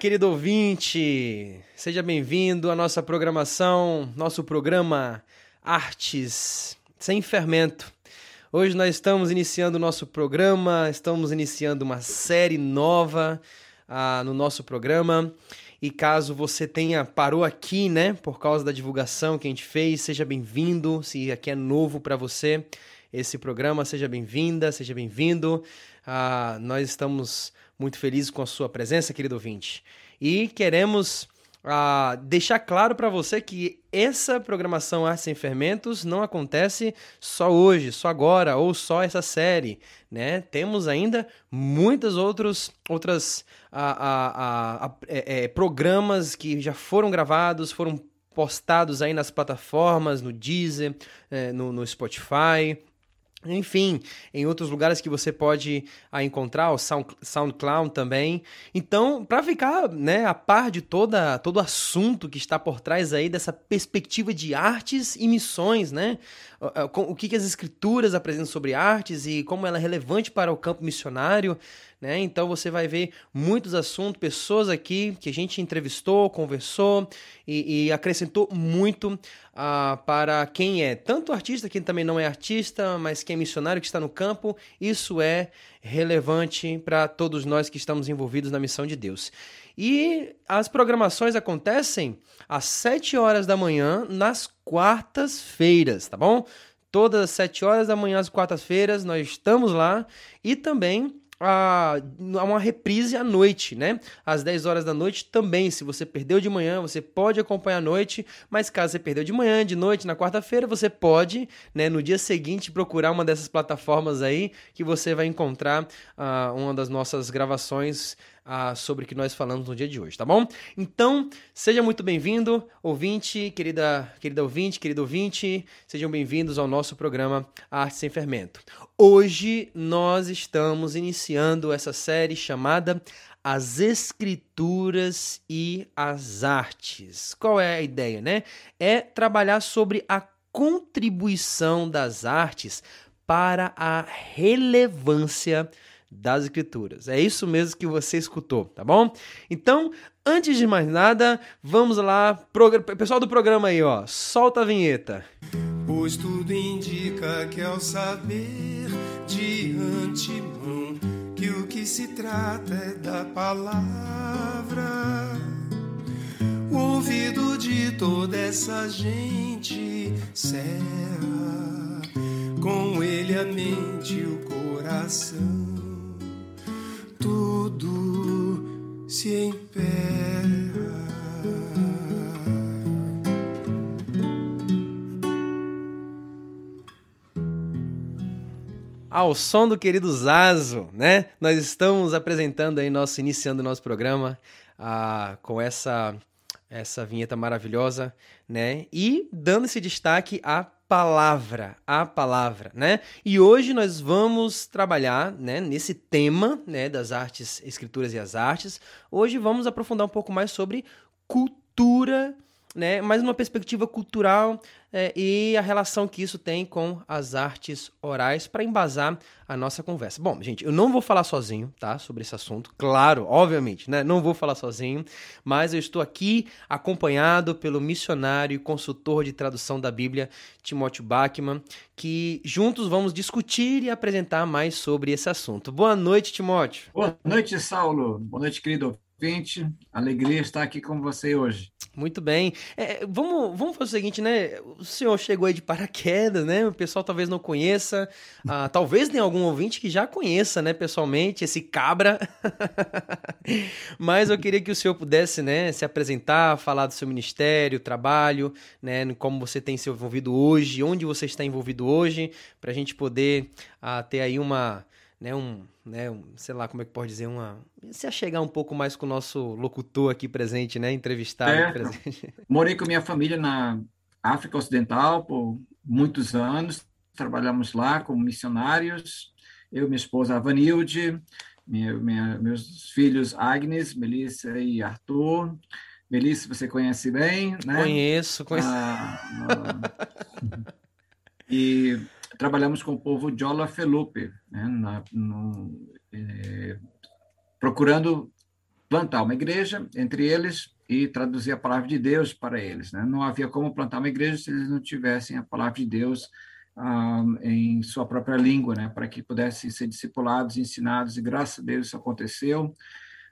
Querido ouvinte! Seja bem-vindo à nossa programação, nosso programa Artes Sem Fermento. Hoje nós estamos iniciando o nosso programa, estamos iniciando uma série nova ah, no nosso programa. E caso você tenha parou aqui, né, por causa da divulgação que a gente fez, seja bem-vindo. Se aqui é novo para você esse programa, seja bem-vinda, seja bem-vindo. Ah, nós estamos muito felizes com a sua presença, querido ouvinte. E queremos ah, deixar claro para você que essa programação Arte Sem Fermentos não acontece só hoje, só agora, ou só essa série. Né? Temos ainda muitos outros outras, é, é, programas que já foram gravados, foram postados aí nas plataformas, no Deezer, é, no, no Spotify, enfim, em outros lugares que você pode ah, encontrar, o Sound, SoundCloud também. Então, para ficar né, a par de toda, todo o assunto que está por trás aí dessa perspectiva de artes e missões, né? O que, que as escrituras apresentam sobre artes e como ela é relevante para o campo missionário, né? Então você vai ver muitos assuntos, pessoas aqui que a gente entrevistou, conversou e, e acrescentou muito uh, para quem é tanto artista, quem também não é artista, mas quem é missionário que está no campo. Isso é relevante para todos nós que estamos envolvidos na missão de Deus. E as programações acontecem às 7 horas da manhã nas quartas-feiras, tá bom? Todas as 7 horas da manhã, às quartas-feiras, nós estamos lá. E também a uma reprise à noite, né? Às 10 horas da noite também. Se você perdeu de manhã, você pode acompanhar à noite, mas caso você perdeu de manhã, de noite, na quarta-feira, você pode, né, no dia seguinte, procurar uma dessas plataformas aí que você vai encontrar uh, uma das nossas gravações sobre o que nós falamos no dia de hoje, tá bom? Então, seja muito bem-vindo, ouvinte, querida, querida ouvinte, querido ouvinte, sejam bem-vindos ao nosso programa Arte Sem Fermento. Hoje nós estamos iniciando essa série chamada As Escrituras e as Artes. Qual é a ideia, né? É trabalhar sobre a contribuição das artes para a relevância das Escrituras. É isso mesmo que você escutou, tá bom? Então, antes de mais nada, vamos lá, pessoal do programa aí, ó, solta a vinheta. Pois tudo indica que ao saber de antemão que o que se trata é da palavra, o ouvido de toda essa gente serra, com ele a mente e o coração tudo se emperra. Ao som do querido Zazo, né? Nós estamos apresentando aí nosso iniciando nosso programa ah, com essa essa vinheta maravilhosa, né? E dando esse destaque a palavra, a palavra, né? E hoje nós vamos trabalhar, né, nesse tema, né, das artes, escrituras e as artes. Hoje vamos aprofundar um pouco mais sobre cultura né, mas numa perspectiva cultural é, e a relação que isso tem com as artes orais para embasar a nossa conversa. Bom, gente, eu não vou falar sozinho, tá, sobre esse assunto, claro, obviamente, né, não vou falar sozinho, mas eu estou aqui acompanhado pelo missionário e consultor de tradução da Bíblia, Timóteo Bachmann, que juntos vamos discutir e apresentar mais sobre esse assunto. Boa noite, Timóteo. Boa noite, Saulo. Boa noite, querido ouvinte. Alegria estar aqui com você hoje. Muito bem. É, vamos, vamos fazer o seguinte, né? O senhor chegou aí de paraquedas, né? O pessoal talvez não conheça. Ah, talvez tenha algum ouvinte que já conheça, né, pessoalmente, esse cabra. Mas eu queria que o senhor pudesse, né, se apresentar, falar do seu ministério, trabalho, né? Como você tem se envolvido hoje, onde você está envolvido hoje, para a gente poder ah, ter aí uma né, um, né, um, sei lá como é que pode dizer, uma, se achegar um pouco mais com o nosso locutor aqui presente, né, entrevistado é, presente. Morei com minha família na África Ocidental por muitos anos, trabalhamos lá como missionários, eu minha esposa Vanilde, minha, minha, meus filhos Agnes, Melissa e Arthur, Melissa você conhece bem, né? Conheço, conheço. Ah, e trabalhamos com o povo Jola Felupe, né, na, no, é, procurando plantar uma igreja entre eles e traduzir a palavra de Deus para eles. Né? Não havia como plantar uma igreja se eles não tivessem a palavra de Deus ah, em sua própria língua, né? para que pudessem ser discipulados, ensinados, e graças a Deus isso aconteceu.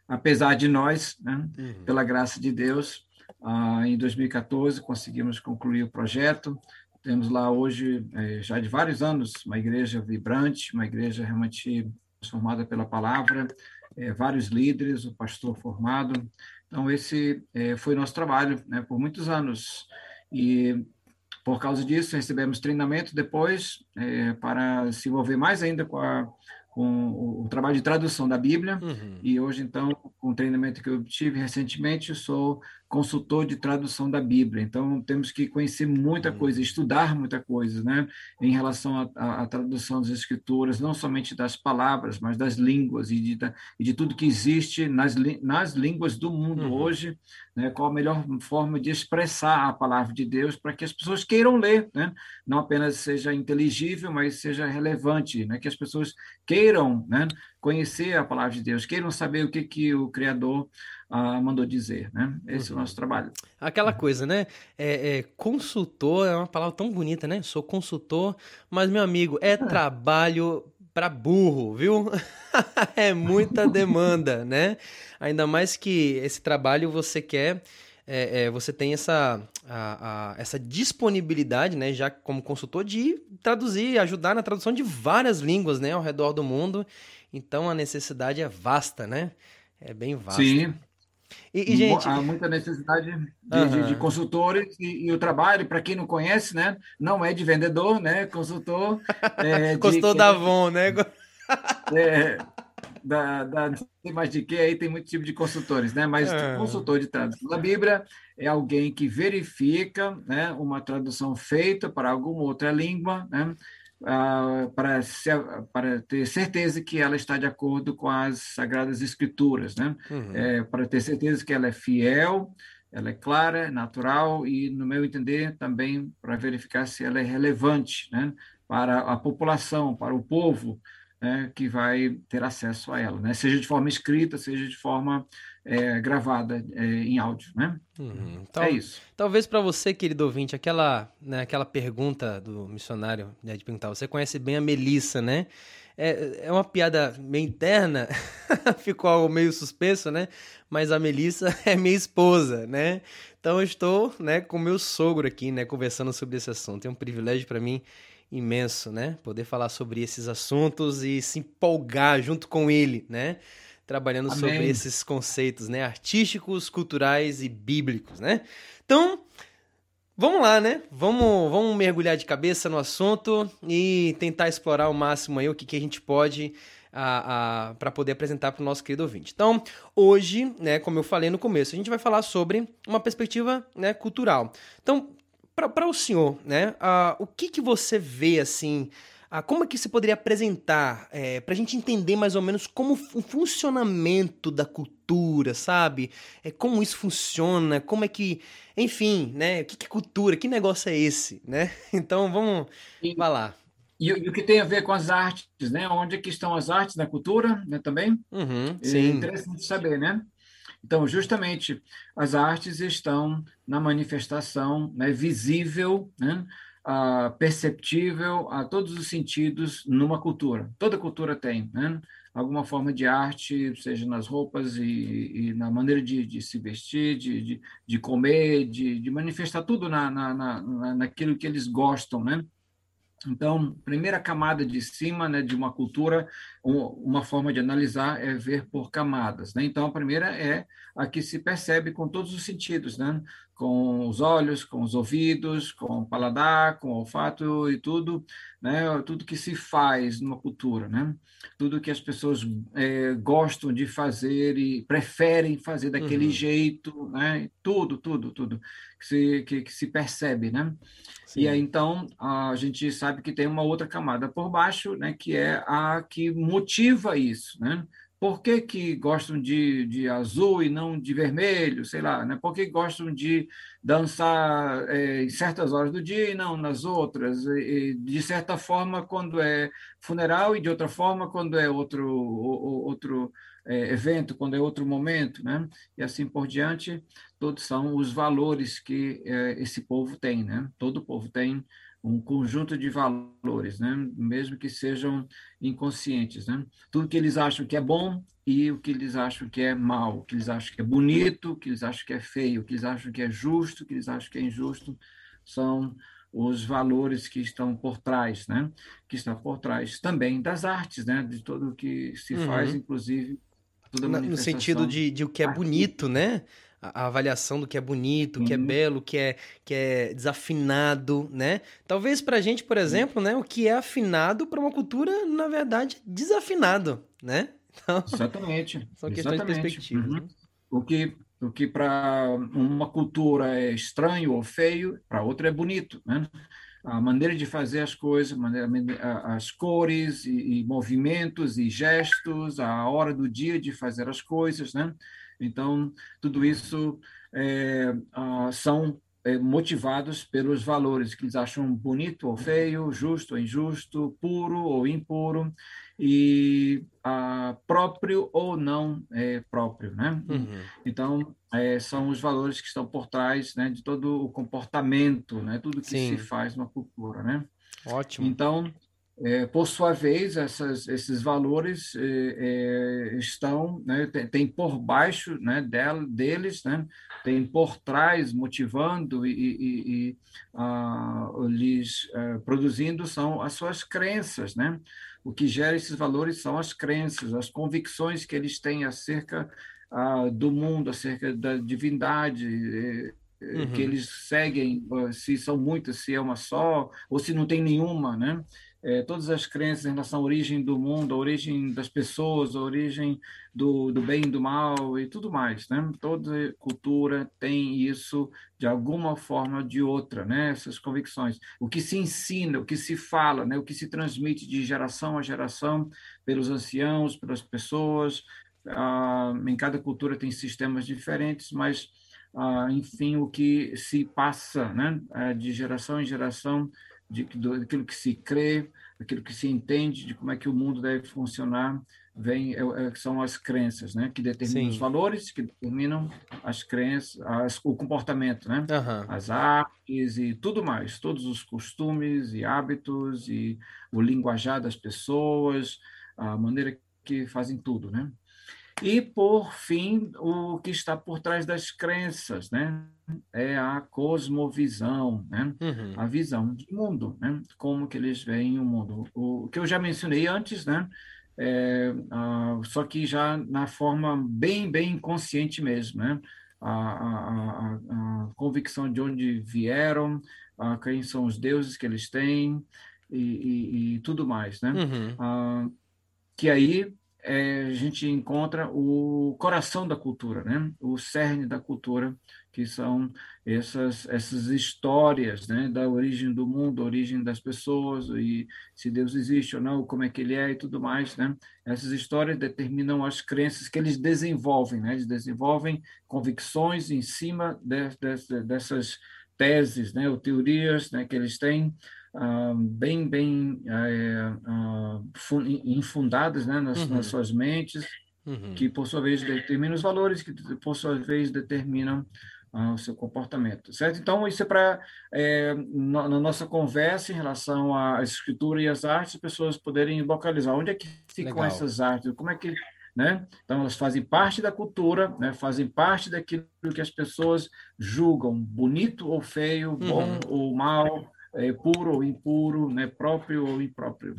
Apesar de nós, né? uhum. pela graça de Deus, ah, em 2014 conseguimos concluir o projeto. Temos lá hoje, eh, já de vários anos, uma igreja vibrante, uma igreja realmente transformada pela palavra, eh, vários líderes, o pastor formado, então, esse é, foi nosso trabalho né, por muitos anos. E, por causa disso, recebemos treinamento depois é, para se envolver mais ainda com a com o trabalho de tradução da Bíblia, uhum. e hoje, então, com o treinamento que eu tive recentemente, sou consultor de tradução da Bíblia. Então, temos que conhecer muita uhum. coisa, estudar muita coisa, né, em relação à tradução das Escrituras, não somente das palavras, mas das línguas e de, e de tudo que existe nas, nas línguas do mundo uhum. hoje, né, qual a melhor forma de expressar a palavra de Deus para que as pessoas queiram ler, né, não apenas seja inteligível, mas seja relevante, né, que as pessoas queiram né, conhecer a palavra de Deus, queiram saber o que, que o Criador ah, mandou dizer. Né? Esse uhum. é o uhum. nosso trabalho. Aquela coisa, né? É, é, consultor é uma palavra tão bonita, né? Sou consultor, mas, meu amigo, é, é. trabalho para burro, viu? é muita demanda, né? Ainda mais que esse trabalho você quer é, é, você tem essa, a, a, essa disponibilidade, né, já como consultor, de traduzir, ajudar na tradução de várias línguas, né, ao redor do mundo. Então a necessidade é vasta, né? É bem vasta. Sim. E, e gente... Há muita necessidade de, uhum. de, de consultores e, e, o trabalho, para quem não conhece, né, não é de vendedor, né, consultor. É, consultor de... da Avon, né? É, da, da, não sei mais de que, aí tem muito tipo de consultores, né? Mas é. consultor de tradução da Bíblia é alguém que verifica né, uma tradução feita para alguma outra língua, né? Para, ser, para ter certeza que ela está de acordo com as Sagradas Escrituras, né? Uhum. É, para ter certeza que ela é fiel, ela é clara, natural e, no meu entender, também para verificar se ela é relevante né? para a população, para o povo, né, que vai ter acesso a ela, né? seja de forma escrita, seja de forma é, gravada é, em áudio. Né? Uhum. Tal, é isso. Talvez para você, querido ouvinte, aquela, né, aquela pergunta do missionário né, de perguntar: você conhece bem a Melissa, né? É, é uma piada meio interna, ficou algo meio suspenso, né? Mas a Melissa é minha esposa, né? Então eu estou né, com meu sogro aqui, né, conversando sobre esse assunto. É um privilégio para mim imenso, né? Poder falar sobre esses assuntos e se empolgar junto com ele, né? Trabalhando Amém. sobre esses conceitos, né? Artísticos, culturais e bíblicos, né? Então, vamos lá, né? Vamos, vamos mergulhar de cabeça no assunto e tentar explorar ao máximo aí o que, que a gente pode para poder apresentar para o nosso querido ouvinte. Então, hoje, né, como eu falei no começo, a gente vai falar sobre uma perspectiva né, cultural. Então, para o senhor, né? Uh, o que, que você vê assim? Uh, como é que você poderia apresentar é, para a gente entender mais ou menos como o funcionamento da cultura, sabe? É, como isso funciona, como é que. Enfim, né? O que, que é cultura? Que negócio é esse, né? Então vamos e, lá. E, e, o que tem a ver com as artes, né? Onde é que estão as artes na cultura, né? Também? Uhum, é interessante saber, né? Então, justamente, as artes estão na manifestação né, visível, né, uh, perceptível a todos os sentidos numa cultura. Toda cultura tem né, alguma forma de arte, seja nas roupas e, e na maneira de, de, se vestir, de, de, de comer, de, de, manifestar tudo na, na, na, naquilo que eles gostam, né? Então, primeira camada de cima né, de uma cultura, uma forma de analisar é ver por camadas. Né? Então, a primeira é a que se percebe com todos os sentidos, né? Com os olhos, com os ouvidos, com o paladar, com o olfato e tudo, né? tudo que se faz numa cultura, né? tudo que as pessoas é, gostam de fazer e preferem fazer daquele uhum. jeito, né? tudo, tudo, tudo que se, que, que se percebe. Né? Sim. E aí, então, a gente sabe que tem uma outra camada por baixo, né, que é a que motiva isso, né? Por que, que gostam de, de azul e não de vermelho, sei lá, né? Por que gostam de dançar é, em certas horas do dia e não nas outras? E, de certa forma, quando é funeral e de outra forma, quando é outro, outro é, evento, quando é outro momento, né? E assim por diante, todos são os valores que é, esse povo tem, né? Todo povo tem um conjunto de valores, né? Mesmo que sejam inconscientes, né? Tudo que eles acham que é bom e o que eles acham que é mal, o que eles acham que é bonito, o que eles acham que é feio, o que eles acham que é justo, o que eles acham que é injusto, são os valores que estão por trás, né? Que está por trás também das artes, né? De tudo o que se uhum. faz, inclusive no sentido de, de o que é bonito, né? A, a avaliação do que é bonito, o que é uhum. belo, o que é, que é desafinado, né? Talvez pra gente, por exemplo, né? O que é afinado para uma cultura, na verdade, desafinado, né? Então, Exatamente. São questões Exatamente. de perspectiva. Uhum. Né? O que o que para uma cultura é estranho ou feio, para outra é bonito, né? A maneira de fazer as coisas, as cores e, e, movimentos e gestos, a hora do dia de fazer as coisas, né? Então, tudo isso é, são é, motivados pelos valores que eles acham bonito ou feio, justo ou injusto, puro ou impuro, e ah, próprio ou não é, próprio, né? Uhum. Então é, são os valores que estão por trás, né, de todo o comportamento, né, tudo que Sim. se faz na cultura, né? Ótimo. Então, é, por sua vez, essas, esses valores é, é estão, né, tem, tem, por baixo, né, dela, deles, né, tem por trás, motivando e, e, e ah, lhes ah, produzindo são as suas crenças, né? O que gera esses valores são as crenças, as convicções que eles têm acerca ah, do mundo, acerca da divindade, eh, uhum. que eles seguem, se são muitas, se é uma só, ou se não tem nenhuma, né? É, todas as crenças em relação à origem do mundo, a origem das pessoas, a origem do, do bem e do mal e tudo mais, né? Toda cultura tem isso de alguma forma ou de outra, né? Essas convicções. O que se ensina, o que se fala, né? O que se transmite de geração a geração pelos anciãos, pelas pessoas. Ah, em cada cultura tem sistemas diferentes, mas ah, enfim, o que se passa, né? É, de geração em geração de, do, daquilo que se crê, daquilo que se entende de como é que o mundo deve funcionar, vem é, é, são as crenças, né, que determinam Sim. os valores, que determinam as crenças, as, o comportamento, né, uhum. as artes e tudo mais, todos os costumes e hábitos e o linguajar das pessoas, a maneira que fazem tudo, né. E, por fim, o que está por trás das crenças, né? É a cosmovisão, né? Uhum. A visão de mundo, né? Como que eles veem o mundo. O que eu já mencionei antes, né? É, só que já na forma bem, bem inconsciente mesmo, né? A, a, a, a convicção de onde vieram, quem são os deuses que eles têm e, e, e tudo mais, né? Uhum. que aí é, a gente encontra o coração da cultura, né? o cerne da cultura, que são essas, essas histórias né? da origem do mundo, origem das pessoas, e se Deus existe ou não, como é que ele é e tudo mais. Né? Essas histórias determinam as crenças que eles desenvolvem, né? eles desenvolvem convicções em cima de, de, dessas teses né? ou teorias né? que eles têm, ah, bem, bem é, infundadas né, nas, uhum. nas, suas mentes, uhum. que por sua vez determinam os valores, que por sua vez determinam uh, o seu comportamento, certo? Então, isso é para, é, na, na, nossa conversa em relação à escritura e às artes, as pessoas poderem localizar onde é que ficam Legal. essas artes, como é que né? Então, elas fazem parte da cultura, né? fazem parte daquilo que as pessoas julgam bonito ou feio, bom uhum. ou mal, é, puro ou impuro, né? próprio ou impróprio.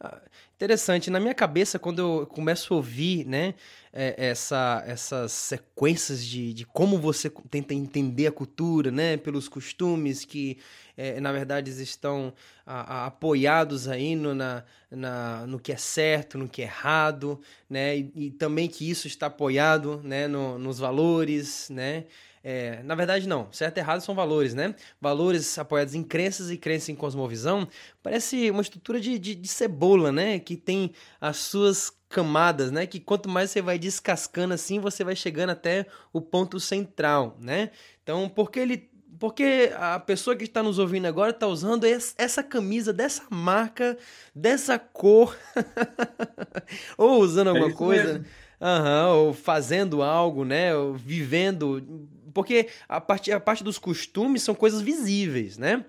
Ah, interessante. Na minha cabeça, quando eu começo a ouvir, né, é, essa, essas sequências de, de como você tenta entender a cultura, né, pelos costumes que, é, na verdade, estão a, a, apoiados aí no, na, na, no que é certo, no que é errado, né, e, e também que isso está apoiado, né, no, nos valores, né, é, na verdade, não. Certo e errado são valores, né? Valores apoiados em crenças e crenças em cosmovisão. Parece uma estrutura de, de, de cebola, né? Que tem as suas camadas, né? Que quanto mais você vai descascando assim, você vai chegando até o ponto central, né? Então, por que ele porque a pessoa que está nos ouvindo agora está usando essa camisa dessa marca, dessa cor, ou usando alguma é coisa, uhum, ou fazendo algo, né? Ou vivendo. Porque a parte, a parte dos costumes são coisas visíveis, né?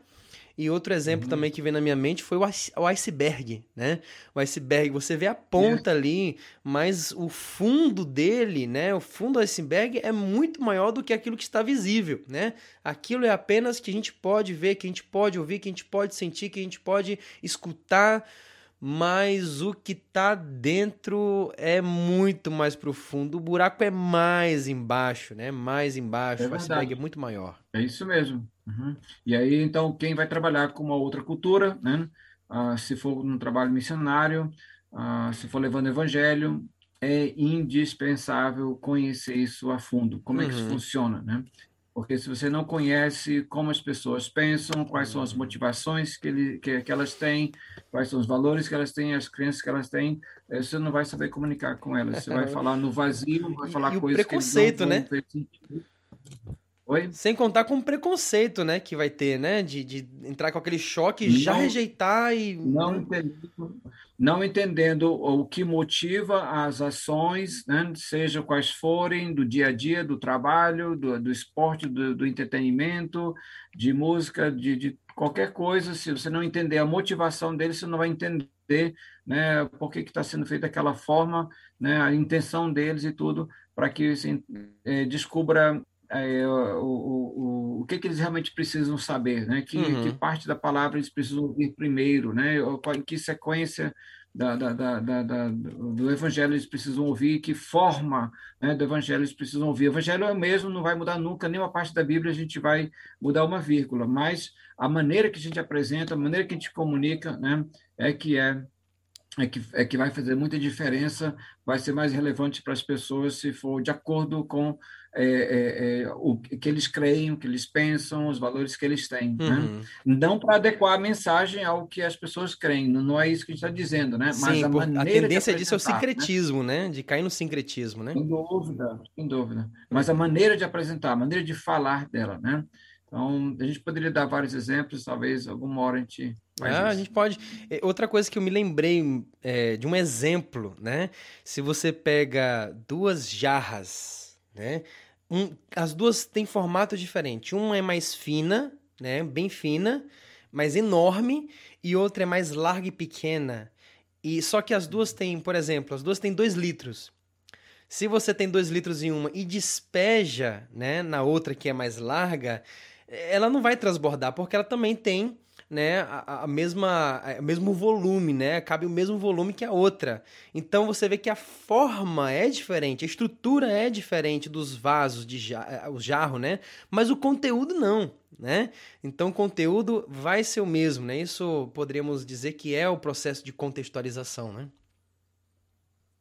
E outro exemplo uhum. também que vem na minha mente foi o iceberg, né? O iceberg, você vê a ponta é. ali, mas o fundo dele, né? O fundo do iceberg é muito maior do que aquilo que está visível, né? Aquilo é apenas que a gente pode ver, que a gente pode ouvir, que a gente pode sentir, que a gente pode escutar, mas o que está dentro é muito mais profundo. O buraco é mais embaixo, né? Mais embaixo. É o iceberg é muito maior. É isso mesmo. Uhum. E aí, então, quem vai trabalhar com uma outra cultura, né? Ah, se for um trabalho missionário, ah, se for levando evangelho, é indispensável conhecer isso a fundo, como uhum. é que isso uhum. funciona, né? Porque se você não conhece como as pessoas pensam, quais são as uhum. motivações que, ele, que, que elas têm, quais são os valores que elas têm, as crenças que elas têm, eh, você não vai saber comunicar com elas. Você vai falar no vazio, vai falar e, coisas o preconceito, que não né? Oi? Sem contar com o preconceito, né, que vai ter, né, de, de entrar com aquele choque, não, já rejeitar e... Não entendendo, não entendendo o que motiva as ações, né, seja quais forem, do dia a dia, do trabalho, do, do esporte, do, do entretenimento, de música, de, de qualquer coisa, se você não entender a motivação dele, você não vai entender né, por que está sendo feito daquela forma, né, a intenção deles e tudo, para que você é, descubra é, o, o, o que, que eles realmente precisam saber, né? Que, uhum. que parte da palavra eles precisam ouvir primeiro, né? Em que sequência da, da, da, da, do evangelho eles precisam ouvir, que forma né, do evangelho eles precisam ouvir. O evangelho é o mesmo, não vai mudar nunca, nenhuma parte da Bíblia a gente vai mudar uma vírgula, mas a maneira que a gente apresenta, a maneira que a gente comunica, né, é que é é que, é que vai fazer muita diferença, vai ser mais relevante para as pessoas se for de acordo com é, é, é, o que eles creem, o que eles pensam, os valores que eles têm. Né? Uhum. Né? Não para adequar a mensagem ao que as pessoas creem, não é isso que a gente está dizendo, né? Mas Sim, a, maneira a tendência disso é o né? sincretismo, né? né? De cair no sincretismo, né? Sem dúvida, sem dúvida. Mas a maneira de apresentar, a maneira de falar dela, né? Então, a gente poderia dar vários exemplos, talvez alguma hora a gente. Ah, a gente pode. Outra coisa que eu me lembrei é, de um exemplo, né? Se você pega duas jarras, né? Um, as duas têm formato diferente. Uma é mais fina, né? Bem fina, mas enorme, e outra é mais larga e pequena. E só que as duas têm, por exemplo, as duas têm dois litros. Se você tem dois litros em uma e despeja, né, na outra que é mais larga, ela não vai transbordar porque ela também tem né, a, a mesma, o mesmo volume, né? Cabe o mesmo volume que a outra. Então você vê que a forma é diferente, a estrutura é diferente dos vasos de jar, eh, o jarro, né? Mas o conteúdo não, né? Então o conteúdo vai ser o mesmo, né? Isso poderíamos dizer que é o processo de contextualização, né?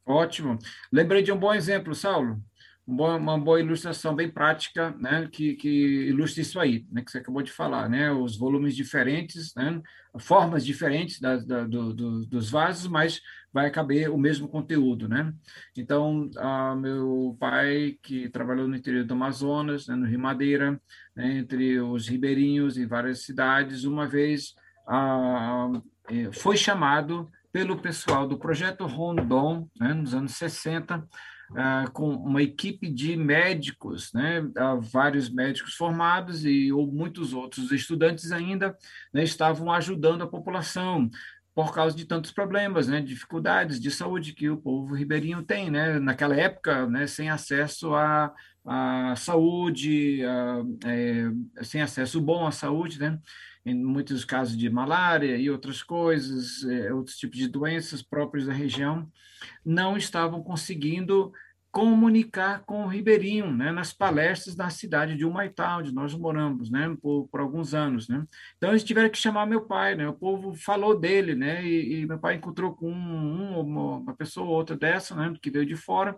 Ótimo. Lembrei de um bom exemplo, Saulo uma boa ilustração bem prática, né, que, que ilustra isso aí, né, que você acabou de falar, né, os volumes diferentes, né, formas diferentes da, da, do, do, dos vasos, mas vai caber o mesmo conteúdo, né. Então, a, meu pai, que trabalhou no interior do Amazonas, né, no Rio Madeira, né, entre os ribeirinhos em várias cidades, uma vez a, é, foi chamado pelo pessoal do Projeto Rondon, né, nos anos 60, ah, com uma equipe de médicos, né, uh, vários médicos formados e ou muitos outros estudantes ainda né, estavam ajudando a população por causa de tantos problemas, né, dificuldades de saúde que o povo ribeirinho tem, né, naquela época, né, sem acesso à, à saúde, a, é, sem acesso bom à saúde, né, em muitos casos de malária e outras coisas, é, outros tipos de doenças próprias da região não estavam conseguindo comunicar com o Ribeirinho, né, nas palestras da cidade de Humaitá, onde nós moramos, né, por, por, alguns anos, né. Então eles tiveram que chamar meu pai, né, o povo falou dele, né, e, e meu pai encontrou com um, uma, uma pessoa ou outra dessa, né, que veio de fora,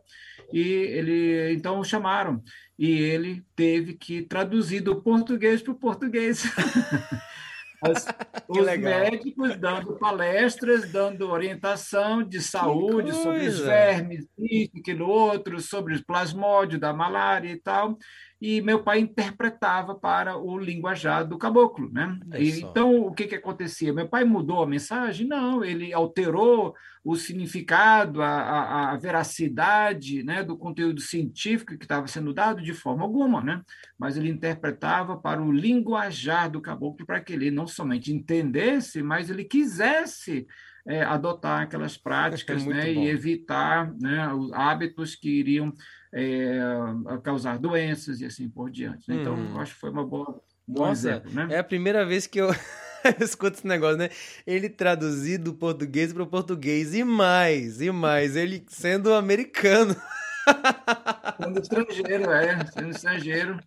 e ele então chamaram e ele teve que traduzir do português para o português. As, os legal. médicos dando palestras, dando orientação de saúde sobre os vermes, isso, aquilo outro, sobre o plasmódio da malária e tal. E meu pai interpretava para o linguajar do caboclo, né? E, então o que que acontecia? Meu pai mudou a mensagem? Não, ele alterou o significado, a, a, a veracidade, né, do conteúdo científico que estava sendo dado de forma alguma, né? Mas ele interpretava para o linguajar do caboclo para que ele não somente entendesse, mas ele quisesse é, adotar aquelas práticas é né, e evitar né, os hábitos que iriam é, causar doenças e assim por diante. Né? Então, hum. acho que foi uma boa, bom Nossa, exemplo. Né? É a primeira vez que eu escuto esse negócio, né? Ele traduzido do português para o português e mais, e mais, ele sendo americano. Sendo estrangeiro, é, sendo estrangeiro.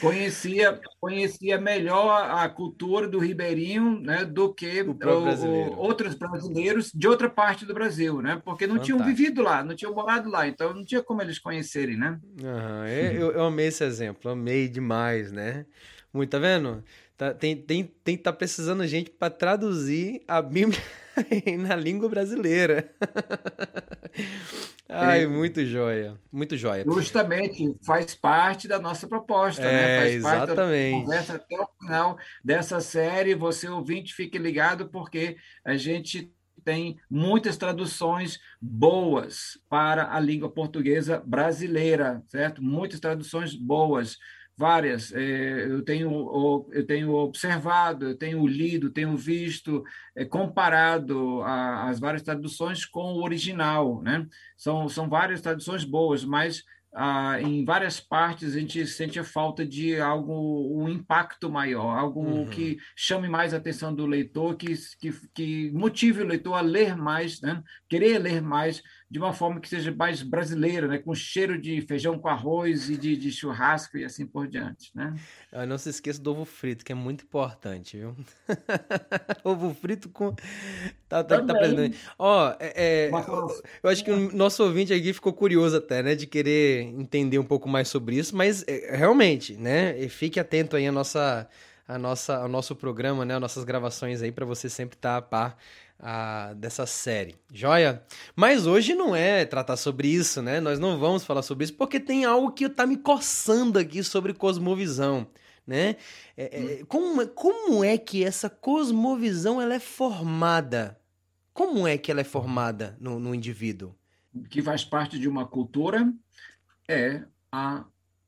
Conhecia, conhecia melhor a cultura do ribeirinho né, do que o o, outros brasileiros de outra parte do Brasil, né? Porque não Fantástico. tinham vivido lá, não tinham morado lá, então não tinha como eles conhecerem, né? Uhum, eu, eu amei esse exemplo, amei demais, né? Muito, tá vendo? Tá, tem, tem, tem tá precisando gente para traduzir a Bíblia na língua brasileira. Ai, é, muito joia, muito joia. Justamente, faz parte da nossa proposta, né? é, né? Faz exatamente. parte da conversa até o final dessa série. Você, ouvinte, fique ligado, porque a gente tem muitas traduções boas para a língua portuguesa brasileira, certo? Muitas traduções boas várias. É, eu, tenho, eu tenho observado, eu tenho lido, tenho visto, é, comparado a, as várias traduções com o original. Né? São, são várias traduções boas, mas ah, em várias partes a gente sente a falta de algo, um impacto maior, algo uhum. que chame mais a atenção do leitor, que, que, que motive o leitor a ler mais, né? querer ler mais de uma forma que seja mais brasileira, né? com cheiro de feijão com arroz e de, de churrasco e assim por diante. Né? Ah, não se esqueça do ovo frito, que é muito importante, viu? ovo frito com. Tá, tá, tá presente. Ó, é, é, eu acho que o nosso ouvinte aqui ficou curioso até, né? De querer entender um pouco mais sobre isso, mas é, realmente, né? E fique atento aí a nossa. A nossa, ao nosso programa, né? As nossas gravações aí para você sempre estar tá a par a, dessa série. Joia? Mas hoje não é tratar sobre isso, né? Nós não vamos falar sobre isso porque tem algo que tá me coçando aqui sobre cosmovisão, né? É, é, como, como é que essa cosmovisão ela é formada? Como é que ela é formada no, no indivíduo? Que faz parte de uma cultura é a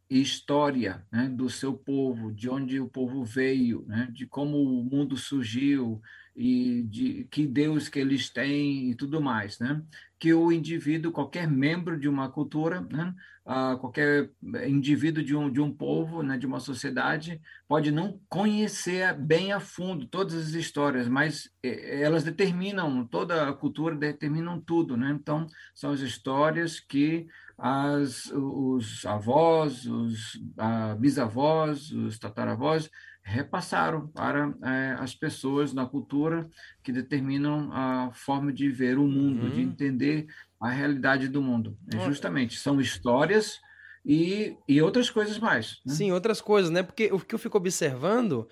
história né, do seu povo, de onde o povo veio, né, de como o mundo surgiu, e de que Deus que eles têm e tudo mais, né? Que o indivíduo, qualquer membro de uma cultura, né? Ah, qualquer indivíduo de um, de um povo, né? de uma sociedade, pode não conhecer bem a fundo todas as histórias, mas eh, elas determinam, toda a cultura determinam tudo, né? Então, são as histórias que as, os avós, os ah, bisavós, os tataravós repassaram para é, as pessoas na cultura que determinam a forma de ver o mundo, uhum. de entender a realidade do mundo. É justamente, são histórias e, e outras coisas mais. Né? Sim, outras coisas, né? Porque o que eu fico observando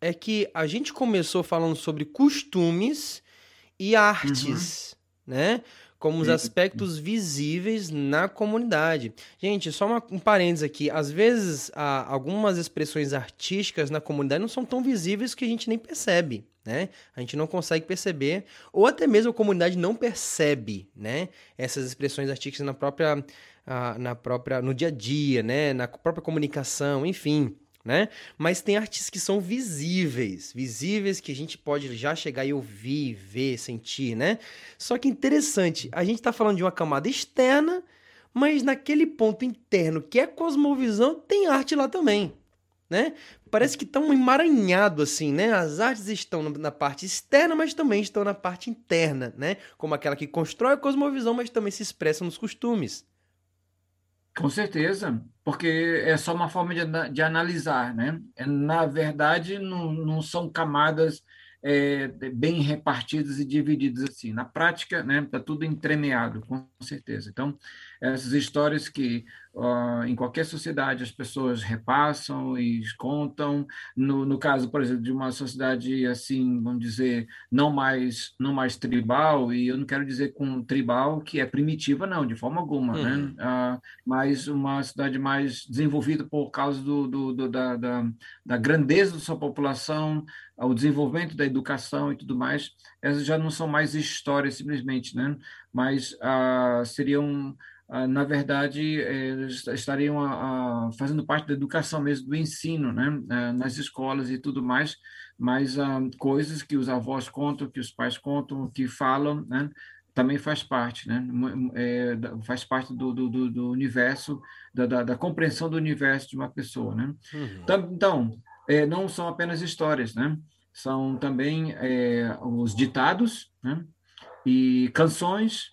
é que a gente começou falando sobre costumes e artes, uhum. né? Como os aspectos visíveis na comunidade. Gente, só uma, um parênteses aqui. Às vezes, algumas expressões artísticas na comunidade não são tão visíveis que a gente nem percebe. Né? A gente não consegue perceber, ou até mesmo a comunidade não percebe, né? Essas expressões artísticas na própria, uh, na própria, no dia a dia, né? Na própria comunicação, enfim né? Mas tem artes que são visíveis, visíveis que a gente pode já chegar e ouvir, ver, sentir, né? Só que interessante, a gente está falando de uma camada externa, mas naquele ponto interno que é cosmovisão, tem arte lá também, né? Parece que está um emaranhado assim, né? As artes estão na parte externa, mas também estão na parte interna, né? Como aquela que constrói a cosmovisão, mas também se expressa nos costumes. Com certeza, porque é só uma forma de, de analisar, né? É, na verdade, não, não são camadas é, bem repartidas e divididas assim. Na prática, né, está tudo entremeado, com certeza. Então, Essas histórias que Uh, em qualquer sociedade as pessoas repassam e contam. No, no caso, por exemplo, de uma sociedade assim, vamos dizer, não mais não mais tribal, e eu não quero dizer com tribal que é primitiva, não, de forma alguma, né? uhum. né? Uh, mas uma cidade mais desenvolvida por causa do, do, do da, da, da, grandeza da sua população, o desenvolvimento da educação e tudo mais, essas já não são mais histórias simplesmente, né? Mas uh, seriam ah, na verdade, eh, estariam fazendo parte da educação mesmo, do ensino, né? Eh, nas escolas e tudo mais, mas ah, coisas que os avós contam, que os pais contam, que falam, né? também faz parte, né? É, faz parte do, do, do universo, da, da, da, compreensão do universo de uma pessoa, né? Uhum. Então, é, não são apenas histórias, né? São também é, os ditados, né? E canções,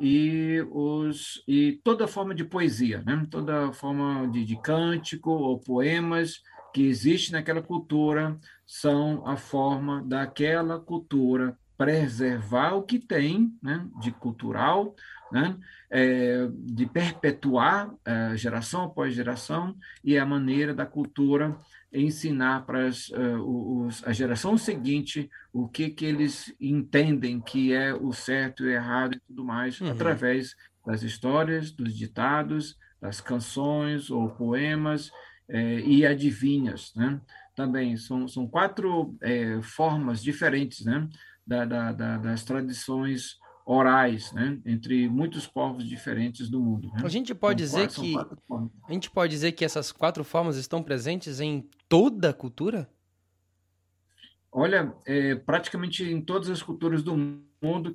e, os, e toda forma de poesia, né? toda forma de, de cântico ou poemas que existe naquela cultura são a forma daquela cultura preservar o que tem né, de cultural, né, é, de perpetuar é, geração após geração, e a maneira da cultura ensinar para as, uh, os, a geração seguinte o que, que eles entendem que é o certo e o errado e tudo mais, uhum. através das histórias, dos ditados, das canções ou poemas eh, e adivinhas. Né? Também são, são quatro eh, formas diferentes né? da, da, da, das tradições orais, né, entre muitos povos diferentes do mundo. Né? A gente pode dizer que a gente pode dizer que essas quatro formas estão presentes em toda a cultura. Olha, é, praticamente em todas as culturas do mundo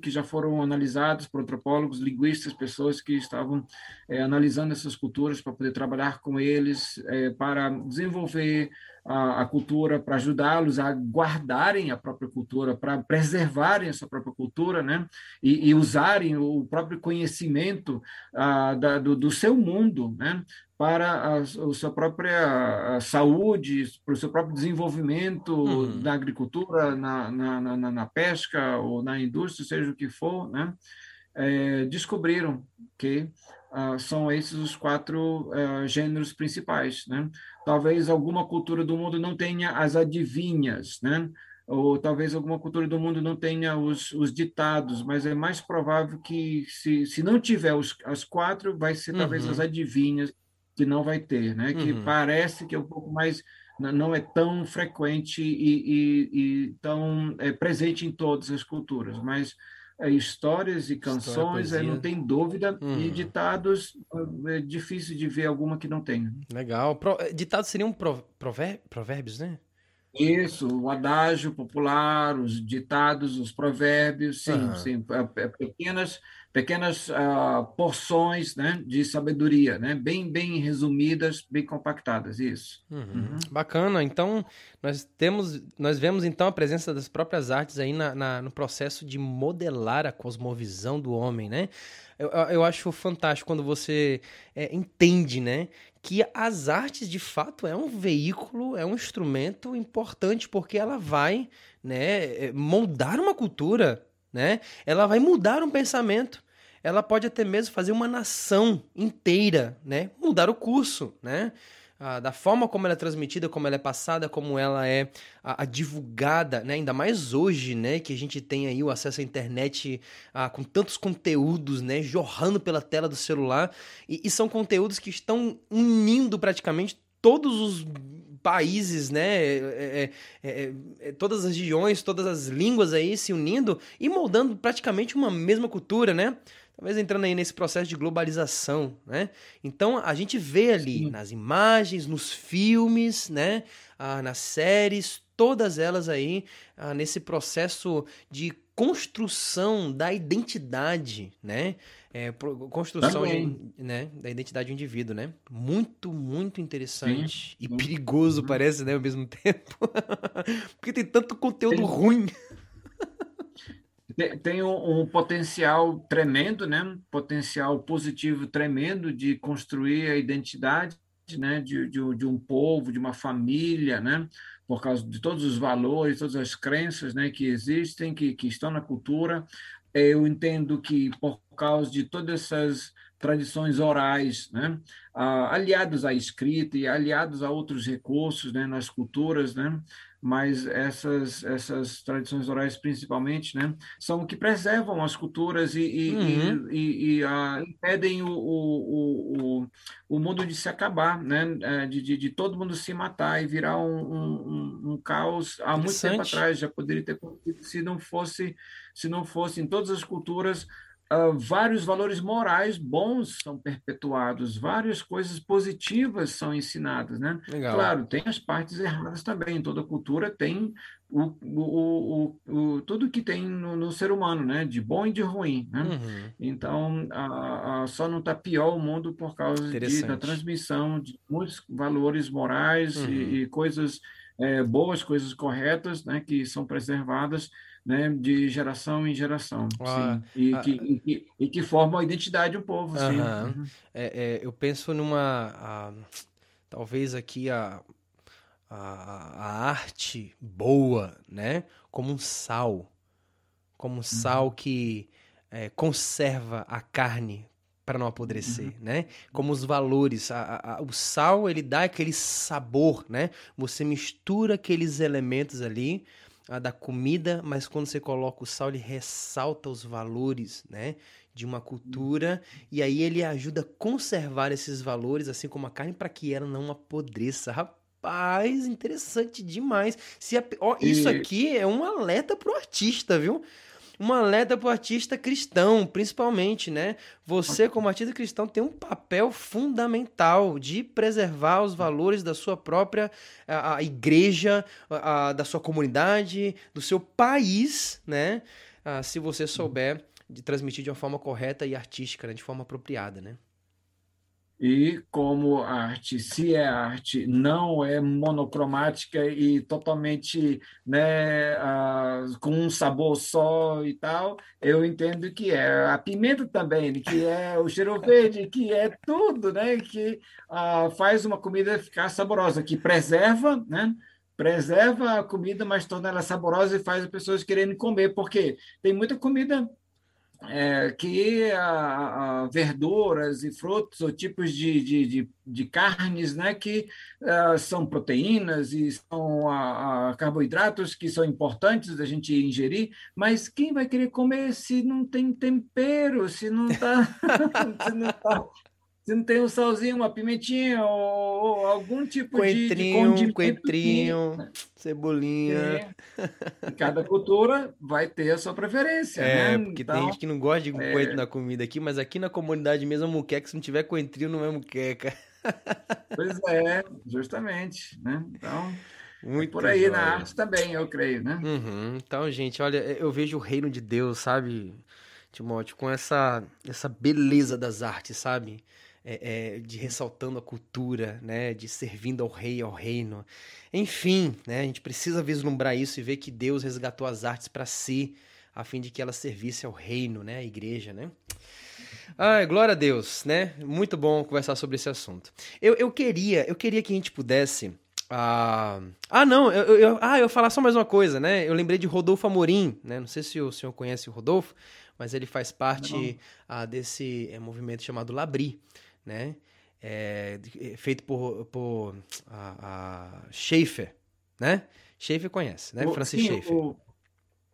que já foram analisadas por antropólogos, linguistas, pessoas que estavam é, analisando essas culturas para poder trabalhar com eles, é, para desenvolver a, a cultura, para ajudá-los a guardarem a própria cultura, para preservarem a sua própria cultura, né? E, e usarem o próprio conhecimento ah, da, do, do, seu mundo, né? Para a, a sua própria saúde, para o seu próprio desenvolvimento uhum. na agricultura, na, na, na, na pesca ou na indústria, seja o que for, né? É, descobriram que ah, são esses os quatro uh, gêneros principais, né? Talvez alguma cultura do mundo não tenha as adivinhas, né? Ou talvez alguma cultura do mundo não tenha os, os ditados, mas é mais provável que se, se não tiver os, as quatro, vai ser talvez uhum. as adivinhas que não vai ter, né? Que uhum. parece que é um pouco mais não é tão frequente e, e, e tão é, presente em todas as culturas, mas é, histórias e canções, História, é, não tem dúvida, hum. e ditados, é difícil de ver alguma que não tenha. Legal. Pro, é, ditados seriam pro, provérbios, né? Isso, o adágio popular, os ditados, os provérbios, sim, uhum. sim, pequenas pequenas uh, porções né, de sabedoria, né, bem, bem resumidas, bem compactadas, isso. Uhum. Uhum. Bacana. Então nós temos, nós vemos então a presença das próprias artes aí na, na no processo de modelar a cosmovisão do homem, né? Eu, eu acho fantástico quando você é, entende, né, que as artes de fato é um veículo, é um instrumento importante porque ela vai, né, moldar uma cultura, né? Ela vai mudar um pensamento ela pode até mesmo fazer uma nação inteira, né, mudar o curso, né, ah, da forma como ela é transmitida, como ela é passada, como ela é a, a divulgada, né, ainda mais hoje, né, que a gente tem aí o acesso à internet ah, com tantos conteúdos, né, jorrando pela tela do celular, e, e são conteúdos que estão unindo praticamente todos os países, né? É é, é, é, é, todas as regiões, todas as línguas aí se unindo e moldando praticamente uma mesma cultura, né? Talvez entrando aí nesse processo de globalização, né? Então a gente vê ali Sim. nas imagens, nos filmes, né? Ah, nas séries, todas elas aí ah, nesse processo de construção da identidade, né? É, construção de, né, da identidade do indivíduo, né? Muito, muito interessante Sim. e perigoso, uhum. parece, né, ao mesmo tempo. Porque tem tanto conteúdo Sim. ruim tem um, um, potencial tremendo, né? potencial positivo tremendo de construir a identidade né? de, de, de, um povo, de uma família, né? por causa de todos os valores, todas as crenças né? que existem, que, que estão na cultura. Eu entendo que, por causa de todas essas tradições orais, né? ah, aliados à escrita e aliados a outros recursos né, nas culturas, né? Mas essas, essas tradições orais, principalmente, né, são o que preservam as culturas e, e, uhum. e, e, uh, impedem o, o, o, o mundo de se acabar, né, é, de, de, de todo mundo se matar e virar um, um, um caos. Há muito tempo atrás já poderia ter acontecido se não fosse, se não fosse em todas as culturas Uh, vários valores morais bons são perpetuados, várias coisas positivas são ensinadas, né? Legal. Claro, tem as partes erradas também. Toda cultura tem o, o, o, o tudo que tem no, no, ser humano, né? De bom e de ruim, né? Uhum. Então, a, a, só não está pior o mundo por causa de, da transmissão de muitos valores morais uhum. e, e, coisas é, boas, coisas corretas, né? Que são preservadas né, de geração em geração, ah, e, ah, que, e, que, e, que, formam a identidade de um povo, uh -huh. sim. Uhum. É, é, eu penso numa, talvez aqui a, a, a, arte boa, né, como um sal, como um sal uhum. que é, conserva a carne para não apodrecer, uhum. né? Como os valores, a, a, o sal ele dá aquele sabor, né? Você mistura aqueles elementos ali a da comida, mas quando você coloca o sal, ele ressalta os valores, né? De uma cultura, e aí ele ajuda a conservar esses valores, assim como a carne, para que ela não apodreça. Rapaz, interessante demais. Se a, ó, isso aqui é um alerta pro artista, viu? Uma alerta para o artista cristão, principalmente, né? Você, como artista cristão, tem um papel fundamental de preservar os valores da sua própria a, a igreja, a, da sua comunidade, do seu país, né? Ah, se você souber de transmitir de uma forma correta e artística, né? de forma apropriada, né? E como a arte, se é arte, não é monocromática e totalmente né, com um sabor só e tal, eu entendo que é a pimenta também, que é o cheiro verde, que é tudo, né, que uh, faz uma comida ficar saborosa, que preserva, né, preserva a comida, mas torna ela saborosa e faz as pessoas querendo comer, porque tem muita comida é, que a, a, verduras e frutos ou tipos de, de, de, de carnes né, que uh, são proteínas e são a, a, carboidratos que são importantes da gente ingerir, mas quem vai querer comer se não tem tempero, se não está tá se não tem um salzinho, uma pimentinha ou, ou algum tipo coentrinho, de, de coentrinho, cebolinha. É. Cada cultura vai ter a sua preferência. É, né? porque então, tem gente que não gosta de é... coentro na comida aqui, mas aqui na comunidade mesmo, a muqueca, se não tiver coentrinho, não é muqueca. Pois é, justamente. Né? Então. É Muito é por aí na arte também, eu creio, né? Uhum. Então, gente, olha, eu vejo o reino de Deus, sabe, Timóteo, com essa, essa beleza das artes, sabe? É, é, de ressaltando a cultura, né, de servindo ao rei, ao reino. Enfim, né, a gente precisa vislumbrar isso e ver que Deus resgatou as artes para si, a fim de que elas servissem ao reino, né, à igreja, né. Ai, glória a Deus, né? Muito bom conversar sobre esse assunto. Eu, eu queria, eu queria que a gente pudesse ah, ah não, eu, eu, ah, eu falar só mais uma coisa, né? Eu lembrei de Rodolfo Amorim, né? Não sei se o senhor conhece o Rodolfo, mas ele faz parte ah, desse é, movimento chamado Labri né? É, é, feito por, por a, a Schaefer, né? Schaefer conhece, né? O, Francis sim, Schaefer. O,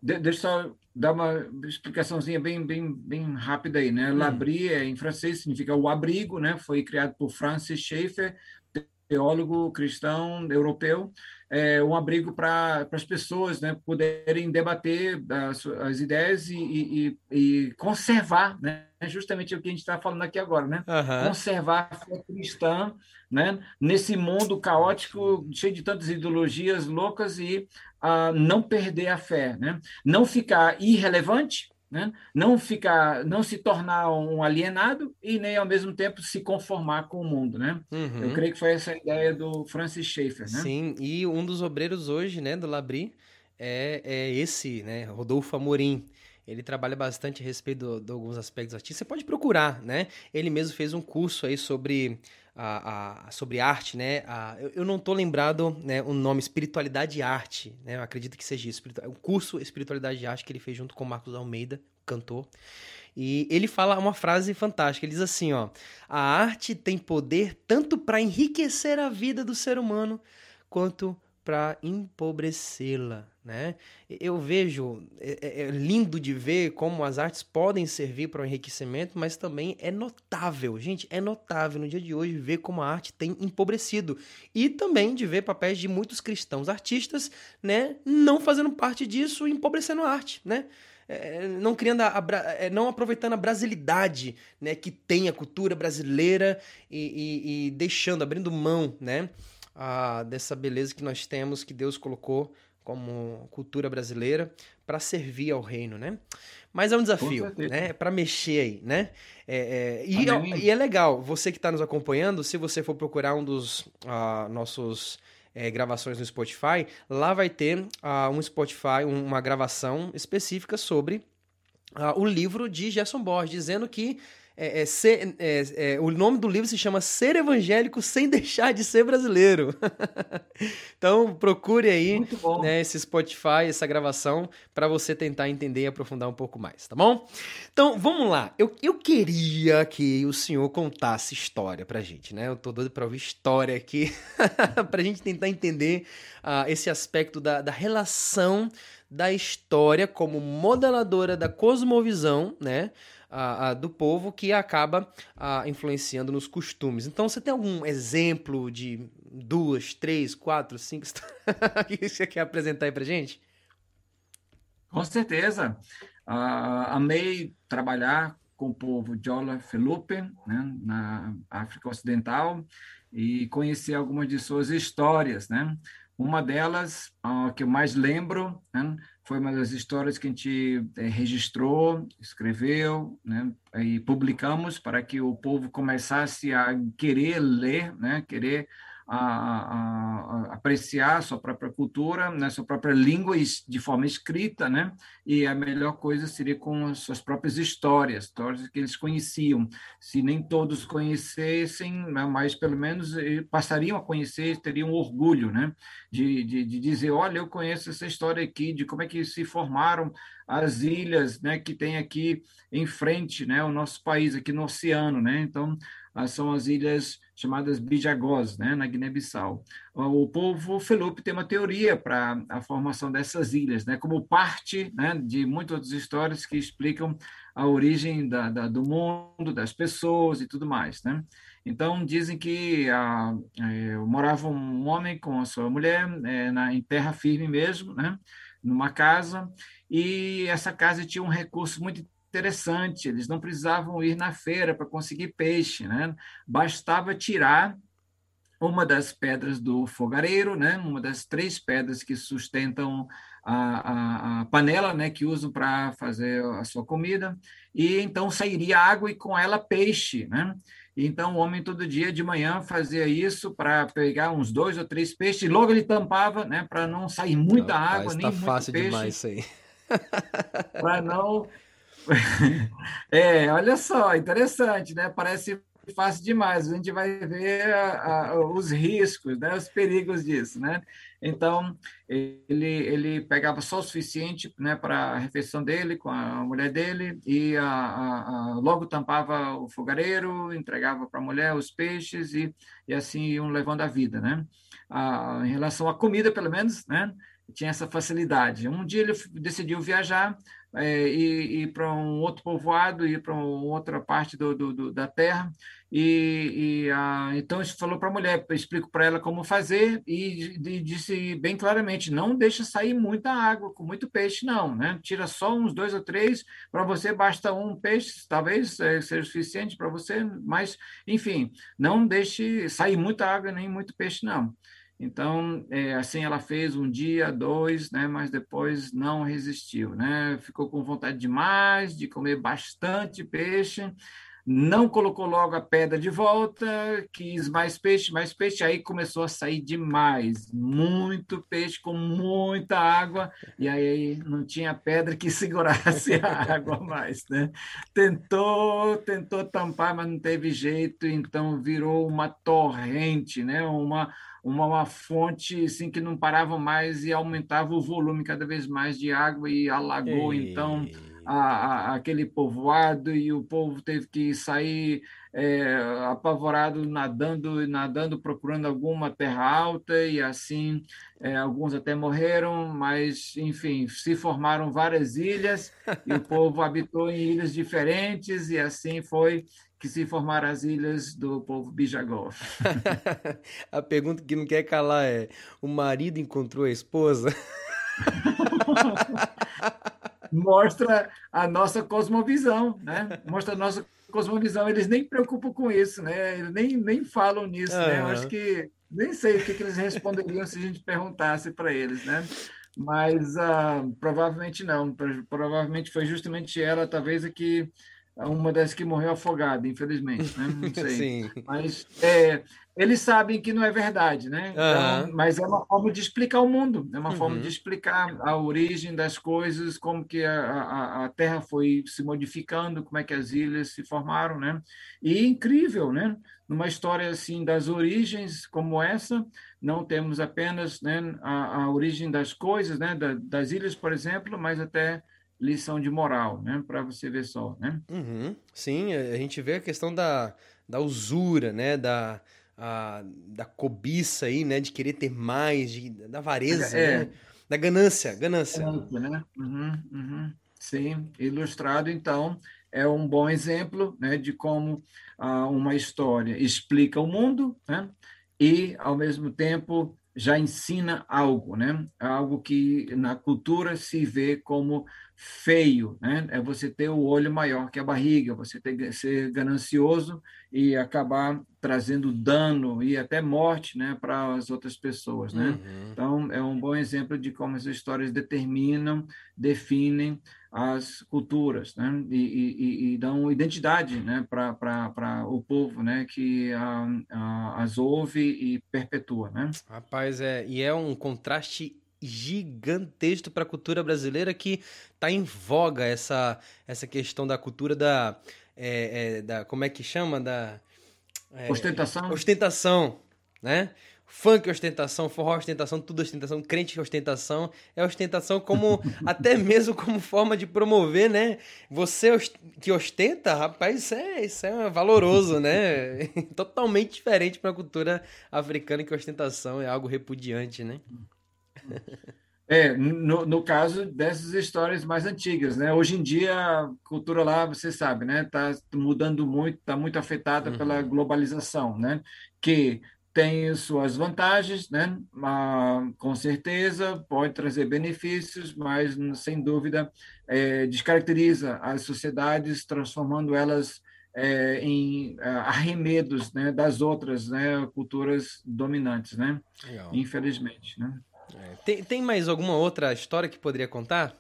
de, deixa eu só dar uma explicaçãozinha bem, bem, bem rápida aí, né? Hum. L'abri é, em francês significa o abrigo, né? Foi criado por Francis Schaeffer, teólogo cristão europeu, é, um abrigo para as pessoas né, poderem debater as, as ideias e, e, e, conservar, né, justamente o que a gente está falando aqui agora, né? Uhum. conservar a fé cristã né, nesse mundo caótico, cheio de tantas ideologias loucas e uh, não perder a fé, né? não ficar irrelevante, né? não ficar, não se tornar um alienado e nem ao mesmo tempo se conformar com o mundo, né? Uhum. Eu creio que foi essa a ideia do Francis Schaeffer, né? Sim, e um dos obreiros hoje, né, do Labri é, é esse, né, Rodolfo Amorim. Ele trabalha bastante a respeito de alguns aspectos artísticos. Você pode procurar, né? Ele mesmo fez um curso aí sobre a, a, sobre arte, né? A, eu, eu, não tô lembrado né, o nome Espiritualidade e Arte, né? Eu acredito que seja isso. O curso Espiritualidade e Arte que ele fez junto com Marcos Almeida, cantor. E ele fala uma frase fantástica. Ele diz assim, ó: "A arte tem poder tanto para enriquecer a vida do ser humano quanto para empobrecê-la, né? Eu vejo, é, é, é, lindo de ver como as artes podem servir para o enriquecimento, mas também é notável, gente, é notável no dia de hoje ver como a arte tem empobrecido e também de ver papéis de muitos cristãos artistas, né, não fazendo parte disso, empobrecendo a arte, né? É, não criando a, a, é, não aproveitando a brasilidade né, que tem a cultura brasileira e, e, e deixando, abrindo mão, né? a, dessa beleza que nós temos, que Deus colocou como cultura brasileira para servir ao reino, né? Mas é um desafio, né? Para mexer aí, né? É, é, e, é, e, é legal, você que está nos acompanhando, se você for procurar um dos uh, nossos é, gravações no Spotify, lá vai ter uh, um Spotify, uma gravação específica sobre uh, o livro de Gerson Borges, dizendo que é, é, ser, é, é, o nome do livro se chama Ser Evangélico Sem Deixar de Ser Brasileiro. então procure aí né, esse Spotify, essa gravação, para você tentar entender e aprofundar um pouco mais, tá bom? Então vamos lá. Eu, eu queria que o senhor contasse história pra gente, né? Eu tô doido pra ouvir história aqui, pra gente tentar entender uh, esse aspecto da, da relação da história como modeladora da cosmovisão, né? Do povo que acaba influenciando nos costumes. Então, você tem algum exemplo de duas, três, quatro, cinco que você quer apresentar aí para gente? Com certeza. Uh, amei trabalhar com o povo Jola Felupe, né, na África Ocidental, e conhecer algumas de suas histórias, né? Uma delas, uh, que eu mais lembro, né, foi uma das histórias que a gente é, registrou, escreveu, né, e publicamos para que o povo começasse a querer ler, né, querer a, a, a, apreciar sua própria cultura, né, sua própria língua de forma escrita, né? E a melhor coisa seria com as suas próprias histórias, histórias que eles conheciam. Se nem todos conhecessem, né, mas pelo menos eh, passariam a conhecer, teriam orgulho, né? De, de, de dizer, olha, eu conheço essa história aqui, de como é que se formaram as ilhas, né? Que tem aqui em frente, né? O nosso país aqui no oceano, né? Então são as ilhas chamadas Bijagós, né, na Guiné-Bissau. O povo Felupe tem uma teoria para a formação dessas ilhas, né, como parte né, de muitas outras histórias que explicam a origem da, da, do mundo, das pessoas e tudo mais. Né? Então, dizem que ah, é, morava um homem com a sua mulher é, na, em terra firme mesmo, né, numa casa, e essa casa tinha um recurso muito interessante, eles não precisavam ir na feira para conseguir peixe, né? bastava tirar uma das pedras do fogareiro, né? uma das três pedras que sustentam a, a, a panela né? que usam para fazer a sua comida, e então sairia água e com ela peixe. Né? Então, o homem todo dia de manhã fazia isso para pegar uns dois ou três peixes, e logo ele tampava, né, para não sair muita Rapaz, água, nem tá muito fácil peixe. demais isso aí. para não É, olha só, interessante, né? Parece fácil demais. A gente vai ver a, a, os riscos, né? os perigos disso, né? Então, ele, ele pegava só o suficiente né, para a refeição dele com a mulher dele e a, logo tampava o fogareiro, entregava para a mulher os peixes e, e assim iam levando a vida, né? em relação à comida, pelo menos, né? Tinha essa facilidade. Um dia ele decidiu viajar é, ir, ir para um outro povoado, ir para outra parte do, do, do, da terra. E, e a, então isso falou para a mulher, explico para ela como fazer e, e, disse bem claramente: não deixa sair muita água com muito peixe, não, né? Tira só uns dois ou três. Para você basta um peixe, talvez é, seja suficiente para você, mas enfim, não deixe sair muita água nem muito peixe, não. Então, é, assim ela fez um dia, dois, né, mas depois não resistiu, né? Ficou com vontade demais de comer bastante peixe, não colocou logo a pedra de volta, quis mais peixe, mais peixe, aí começou a sair demais, muito peixe com muita água, e aí não tinha pedra que segurasse a água mais, né? Tentou, tentou tampar, mas não teve jeito, então virou uma torrente, né? Uma uma, uma fonte assim que não parava mais e aumentava o volume cada vez mais de água e alagou Ei. então a, a, aquele povoado e o povo teve que sair é, apavorado, nadando, nadando, procurando alguma terra alta e assim é, alguns até morreram, mas enfim se formaram várias ilhas e o povo habitou em ilhas diferentes e assim foi que se formaram as ilhas do povo Bijagó. a pergunta que não quer calar é: o marido encontrou a esposa? Mostra a nossa cosmovisão, né? Mostra a nossa cosmovisão. Eles nem preocupam com isso, né? Eles nem, nem falam nisso, uhum. né? Eu acho que nem sei o que, que eles responderiam se a gente perguntasse para eles, né? Mas uh, provavelmente não. Provavelmente foi justamente ela, talvez, a que uma das que morreu afogada, infelizmente, né? Não sei. Mas é, eles sabem que não é verdade, né? Então, uhum. Mas é uma forma de explicar o mundo, é uma uhum. forma de explicar a origem das coisas, como que a, a, a, Terra foi se modificando, como é que as ilhas se formaram, né? E incrível, né? Numa história assim das origens como essa, não temos apenas né, a, a origem das coisas, né? Da, das ilhas, por exemplo, mas até lição de moral, né? Para você ver só, né? Uhum. Sim, a gente vê a questão da, da usura, né? Da, a, da cobiça aí, né? De querer ter mais, de, da avareza, é, né? Da ganância, ganância. ganância né? Uhum, uhum. Sim, ilustrado, então, é um bom exemplo né, de como ah, uma história explica o mundo né, e, ao mesmo tempo, já ensina algo, né? algo que na cultura se vê como feio, né? É você ter o olho maior que a barriga, você ter, ser ganancioso e acabar trazendo dano e até morte, né, para as outras pessoas, né? Uhum. Então é um bom exemplo de como as histórias determinam, definem as culturas, né? E, e, e dão identidade, né, para o povo, né, que a, a, as ouve e perpetua, né? Rapaz, é e é um contraste gigantesco para a cultura brasileira que está em voga essa, essa questão da cultura da, é, é, da como é que chama da é, ostentação ostentação né funk é ostentação forró é ostentação tudo ostentação crente ostentação é ostentação como até mesmo como forma de promover né você que ostenta rapaz isso é isso é valoroso né totalmente diferente para a cultura africana que ostentação é algo repudiante né é, no, no caso dessas histórias mais antigas, né? Hoje em dia a cultura lá, você sabe, né? Está mudando muito, está muito afetada uhum. pela globalização, né? Que tem suas vantagens, né? Ah, com certeza pode trazer benefícios, mas sem dúvida é, descaracteriza as sociedades, transformando elas é, em ah, arremedos né, das outras né, culturas dominantes, né? Legal. Infelizmente, né? É. Tem, tem mais alguma outra história que poderia contar?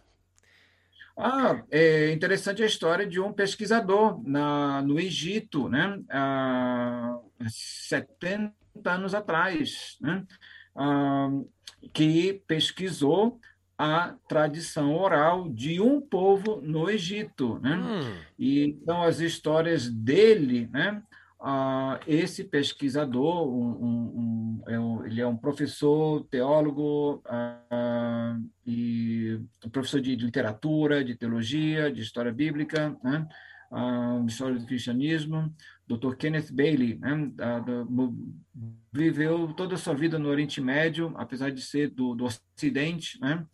Ah, é interessante a história de um pesquisador na, no Egito, né? Há 70 anos atrás, né? Ah, que pesquisou a tradição oral de um povo no Egito, né? Hum. E então as histórias dele, né? Uh, esse pesquisador, um, um, um, é um, ele é um professor, teólogo uh, e professor de, literatura, de teologia, de história bíblica, né? Uh, história do cristianismo, Dr. Kenneth Bailey, né? Do, viveu toda a sua vida no Oriente Médio, apesar de ser do, do Ocidente, né?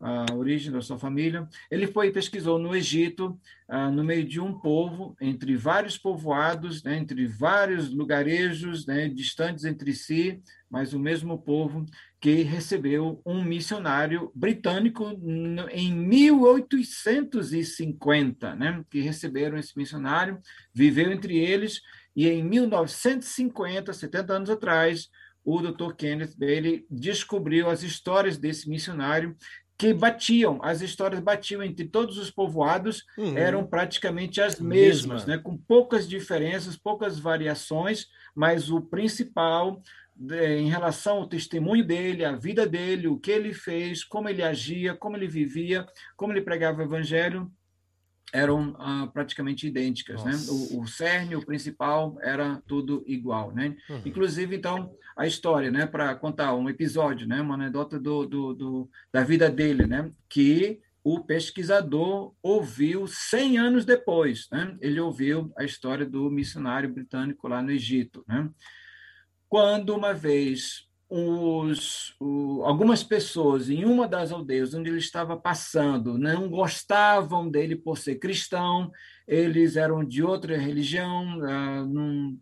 a origem da sua família. Ele foi pesquisou no Egito, ah, no meio de um povo, entre vários povoados, né, entre vários lugarejos né, distantes entre si, mas o mesmo povo que recebeu um missionário britânico em 1850, né, que receberam esse missionário, viveu entre eles, e em 1950, 70 anos atrás, o Dr. Kenneth Bailey descobriu as histórias desse missionário que batiam, as histórias batiam entre todos os povoados, uhum. eram praticamente as mesmas, né? com poucas diferenças, poucas variações, mas o principal em relação ao testemunho dele, a vida dele, o que ele fez, como ele agia, como ele vivia, como ele pregava o evangelho, eram ah, praticamente idênticas, né? O, o cerne, o principal, era tudo igual, né? Uhum. Inclusive, então, a história, né? Para contar um episódio, né? Uma anedota do, do, do, da vida dele, né? Que o pesquisador ouviu 100 anos depois. Né? Ele ouviu a história do missionário britânico lá no Egito. Né? Quando uma vez os, o, algumas pessoas em uma das aldeias onde ele estava passando não gostavam dele por ser cristão, eles eram de outra religião, uh, não,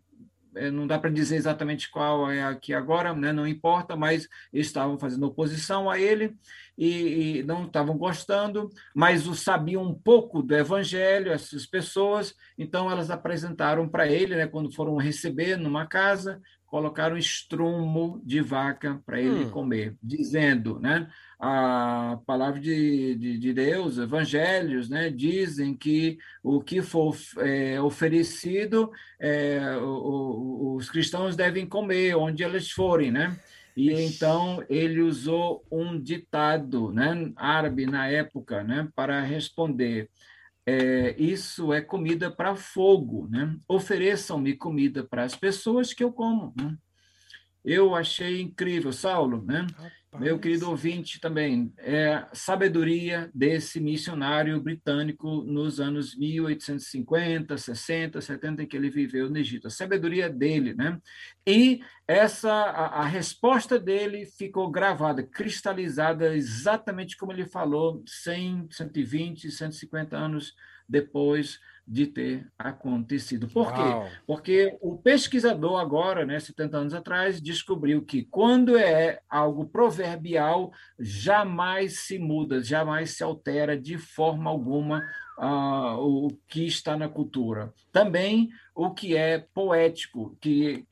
é, não dá para dizer exatamente qual é aqui agora, né? não importa, mas estavam fazendo oposição a ele e, e não estavam gostando, mas o sabiam um pouco do evangelho, essas pessoas, então elas apresentaram para ele, né, quando foram receber numa casa, colocaram estrumo de vaca para ele hum. comer, dizendo, né, a palavra de, de, de, Deus, evangelhos, né, dizem que o que for é, oferecido, é, o, o, os cristãos devem comer onde eles forem, né? E então ele usou um ditado, né, árabe na época, né, para responder é, isso é comida para fogo, né? Ofereçam-me comida para as pessoas que eu como. Né? Eu achei incrível, Saulo, né? Meu querido ouvinte também, é sabedoria desse missionário britânico nos anos 1850, 60, 70 em que ele viveu no Egito. A sabedoria dele, né? E essa a, a resposta dele ficou gravada, cristalizada exatamente como ele falou 100, 120, 150 anos depois de ter acontecido. Por Uau. quê? Porque o pesquisador agora, né, 70 anos atrás, descobriu que quando é algo proverbial, jamais se muda, jamais se altera de forma alguma uh, o que está na cultura. Também o que é poético, que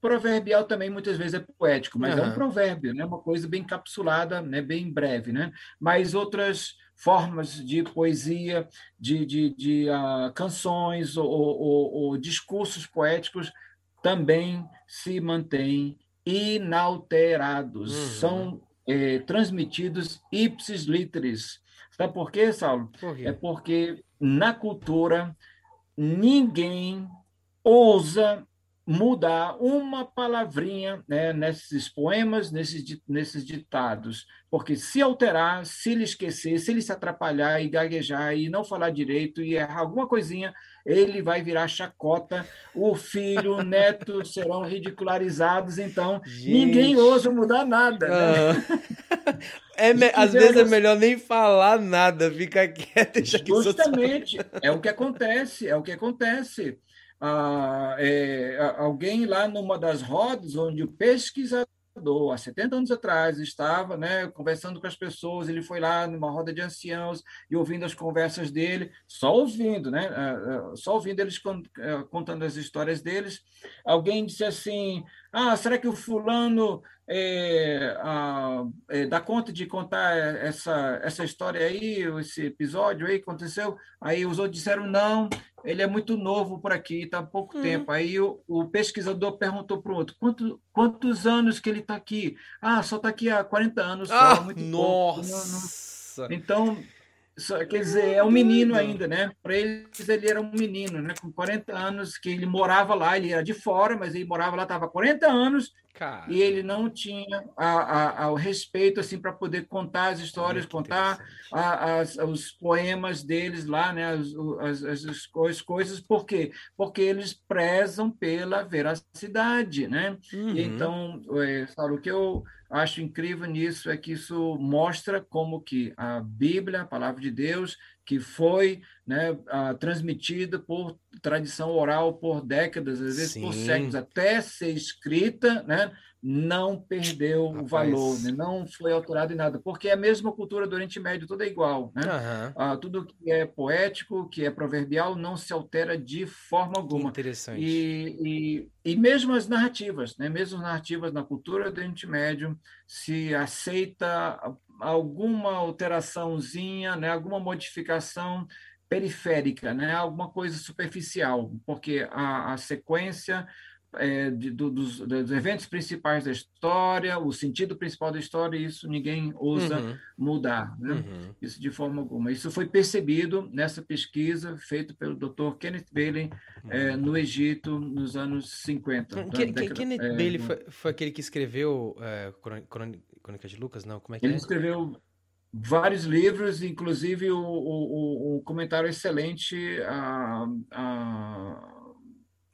proverbial também muitas vezes é poético, mas uhum. é um provérbio, né? uma coisa bem capsulada, né? bem breve. Né? Mas outras formas de poesia, de, de, de uh, canções ou, ou, ou, discursos poéticos também se mantêm inalterados, uhum. são é, transmitidos ipsis literis. Sabe por quê, Saulo? Por quê? É porque na cultura ninguém ousa mudar uma palavrinha né, nesses poemas, nesses, nesses ditados, porque se alterar, se ele esquecer, se ele se atrapalhar e gaguejar e não falar direito e errar alguma coisinha, ele vai virar chacota, o filho, o neto serão ridicularizados, então Gente. ninguém ousa mudar nada. Né? É me... Às vezes é melhor nem falar nada, ficar quieto. Justamente, é o que acontece, é o que acontece ah, é, alguém lá numa das rodas onde o pesquisador, há 70 anos atrás, estava né, conversando com as pessoas, ele foi lá numa roda de anciãos e ouvindo as conversas dele, só ouvindo, né, só ouvindo eles eh, contando as histórias deles, alguém disse assim, ah, será que o fulano é, é, dá conta de contar essa, essa história aí, esse episódio aí que aconteceu? Aí os outros disseram, não, ele é muito novo por aqui, está há pouco hum. tempo. Aí o, o pesquisador perguntou para o outro, Quanto, quantos anos que ele está aqui? Ah, só está aqui há 40 anos. Ah, muito nossa! Não, não... Então, só, quer dizer, é um menino ainda, né? Para eles, ele era um menino, né? Com 40 anos, que ele morava lá, ele era de fora, mas ele morava lá, estava 40 anos, Cara. e ele não tinha a, a, o respeito, assim, para poder contar as histórias, Muito contar a, as, os poemas deles lá, né? As, as, as, as, coisas, por quê? Porque eles prezam pela veracidade, né? Uhum. então, é, o que eu acho incrível nisso é que isso mostra como que a Bíblia, a palavra de Deus, que foi né, transmitida por tradição oral por décadas, às vezes Sim. por séculos, até ser escrita, né, não perdeu Rapaz. o valor, né? não foi alterado em nada, porque a mesma cultura do Oriente Médio toda é igual. Né? Uhum. Ah, tudo que é poético, que é proverbial, não se altera de forma alguma. interessante. E, e, e mesmo as narrativas, né? mesmo as narrativas na cultura do Oriente Médio, se aceita alguma alteraçãozinha, né? alguma modificação periférica, né? alguma coisa superficial, porque a, a sequência é, de, do, dos, dos, eventos principais da história, o sentido principal da história, isso ninguém ousa uhum. mudar, né? Uhum. isso de forma alguma. Isso foi percebido nessa pesquisa feita pelo Dr. Kenneth Bailey uhum. é, no Egito nos anos 50. Hum, que, década, Kenneth é, Bailey foi, foi, aquele que escreveu é, Crônica de Lucas, não? Como é que ele é? escreveu vários livros, inclusive o, o, o comentário excelente a, a,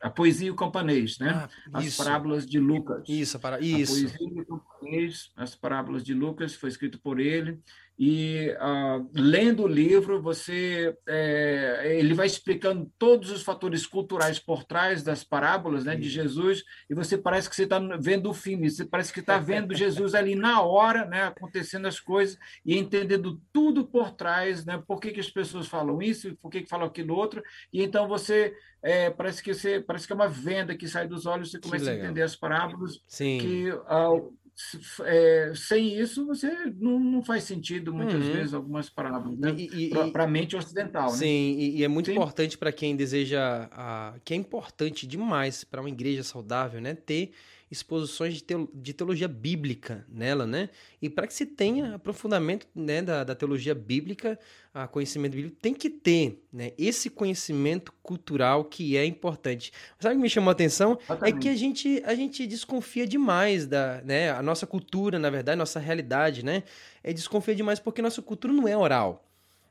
a poesia e o campanês, né? Ah, as parábolas de Lucas. Isso, para isso. A poesia e o campanês, as parábolas de Lucas, foi escrito por ele e uh, lendo o livro você é, ele vai explicando todos os fatores culturais por trás das parábolas né, de Jesus e você parece que você está vendo o filme você parece que está vendo Jesus ali na hora né, acontecendo as coisas e entendendo tudo por trás né, por que, que as pessoas falam isso por que, que falam aquilo outro e então você é, parece que você parece que é uma venda que sai dos olhos você começa a entender as parábolas Sim. que uh, é, sem isso você não, não faz sentido muitas uhum. vezes algumas palavras né? para a mente ocidental sim né? e, e, é muito sim. importante para quem deseja a, que é importante demais para uma igreja saudável né ter exposições de, de teologia bíblica nela, né? E para que se tenha aprofundamento né, da, da teologia bíblica, a conhecimento bíblico, tem que ter né, esse conhecimento cultural que é importante. Sabe o que me chamou a atenção? É que a gente, a gente desconfia demais da né, a nossa cultura, na verdade, nossa realidade, né? É desconfia demais porque nossa cultura não é oral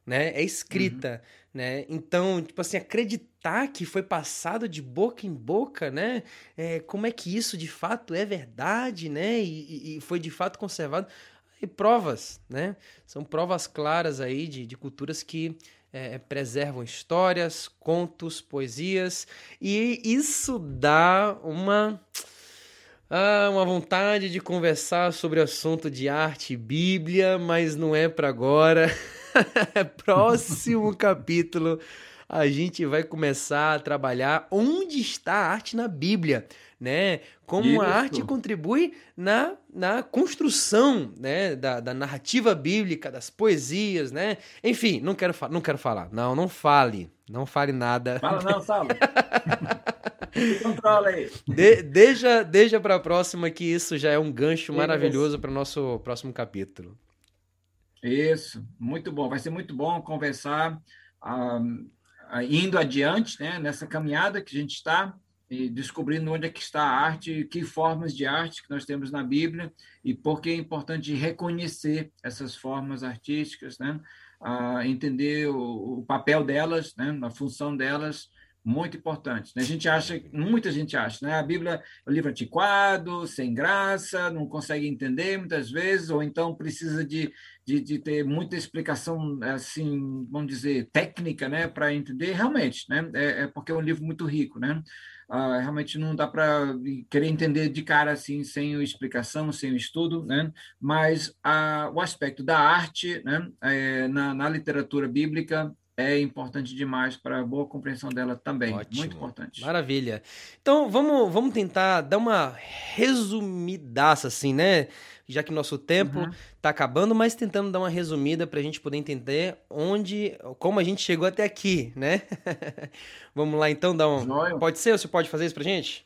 né? É escrita, uhum. Né? Então, tipo assim, acreditar que foi passado de boca em boca, né? É, como é que isso de fato é verdade, né? E, e foi de fato conservado. E provas, né? São provas claras aí de, de culturas que é, preservam histórias, contos, poesias, e isso dá uma. Ah, uma vontade de conversar sobre o assunto de arte e Bíblia, mas não é para agora. Próximo capítulo, a gente vai começar a trabalhar onde está a arte na Bíblia, né? Como Isso. a arte contribui na, na construção, né? Da, da narrativa bíblica, das poesias, né? Enfim, não quero, não quero falar. Não, não fale. Não fale nada. Fala não, Saulo. Controla aí. De, deixa deixa para a próxima que isso já é um gancho maravilhoso para o nosso próximo capítulo. Isso, muito bom. Vai ser muito bom conversar, ah, ah, indo adiante, né, nessa caminhada que a gente está, e descobrindo onde é que está a arte, que formas de arte que nós temos na Bíblia, e por que é importante reconhecer essas formas artísticas, né, ah, entender o, o, papel delas, né, a função delas, muito importante. Né? A gente acha, muita gente acha, né? A Bíblia é um livro antiquado, sem graça, não consegue entender muitas vezes, ou então precisa de, de, de ter muita explicação, assim, vamos dizer, técnica, né, para entender. Realmente, né? É, é, porque é um livro muito rico, né? Ah, realmente não dá para querer entender de cara assim, sem explicação, sem estudo, né? Mas ah, o aspecto da arte, né, é, na, na literatura bíblica é importante demais para a boa compreensão dela também. Ótimo. Muito importante. Maravilha. Então, vamos, vamos tentar dar uma resumidaça, assim, né? Já que nosso tempo está uhum. acabando, mas tentando dar uma resumida para a gente poder entender onde, como a gente chegou até aqui, né? vamos lá, então, dar um. Pode ser? Você pode fazer isso para gente?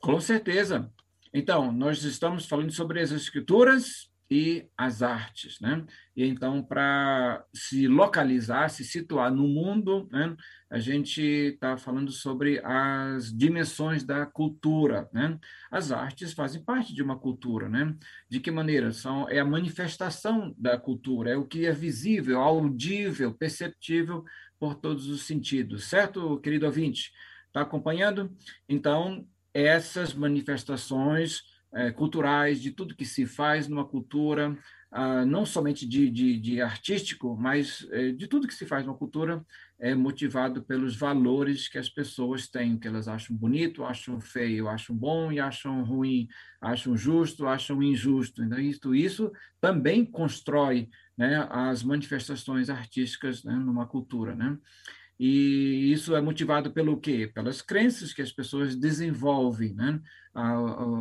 Com certeza. Então, nós estamos falando sobre as escrituras, e as artes, né? E então para se localizar, se situar no mundo, né? A gente está falando sobre as dimensões da cultura, né? As artes fazem parte de uma cultura, né? De que maneira são é a manifestação da cultura, é o que é visível, audível, perceptível por todos os sentidos, certo, querido ouvinte? Está acompanhando? Então essas manifestações é, culturais, de tudo que se faz numa cultura, ah, não somente de, de, de artístico, mas é, de tudo que se faz numa cultura é motivado pelos valores que as pessoas têm, que elas acham bonito, acham feio, acham bom e acham ruim, acham justo, acham injusto. Então, isso, isso também constrói né, as manifestações artísticas né, numa cultura. Né? E isso é motivado pelo quê? Pelas crenças que as pessoas desenvolvem, né?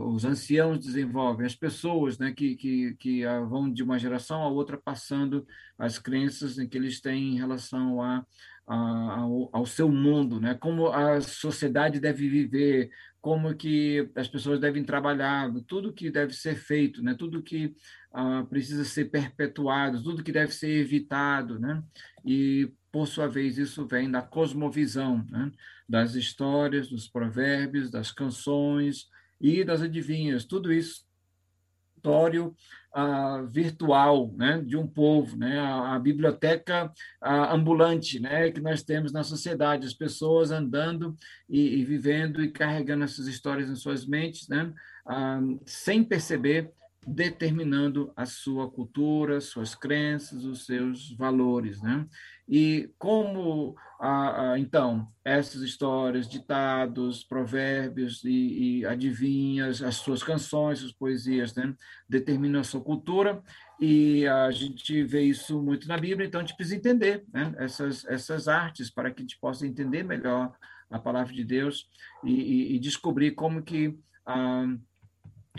os anciãos desenvolvem, as pessoas né, que, que, que vão de uma geração a outra passando as crenças que eles têm em relação a, a, ao, ao, seu mundo, né? como a sociedade deve viver, como que as pessoas devem trabalhar, tudo que deve ser feito, né? tudo que uh, precisa ser perpetuado, tudo que deve ser evitado. Né? E por sua vez, isso vem da cosmovisão, né? das histórias, dos provérbios, das canções e das adivinhas. Tudo isso repositório uh, virtual né, de um povo, né, a, a biblioteca uh, ambulante né, que nós temos na sociedade, as pessoas andando e, e vivendo e carregando essas histórias em suas mentes, né, uh, sem perceber determinando a sua cultura, suas crenças, os seus valores, né? E como, então, essas histórias, ditados, provérbios e, e, adivinhas, as suas canções, suas poesias, né? determinam a sua cultura e a gente vê isso muito na Bíblia, então a gente precisa entender né? essas, essas artes para que a gente possa entender melhor a palavra de Deus e, e, e descobrir como que... Ah,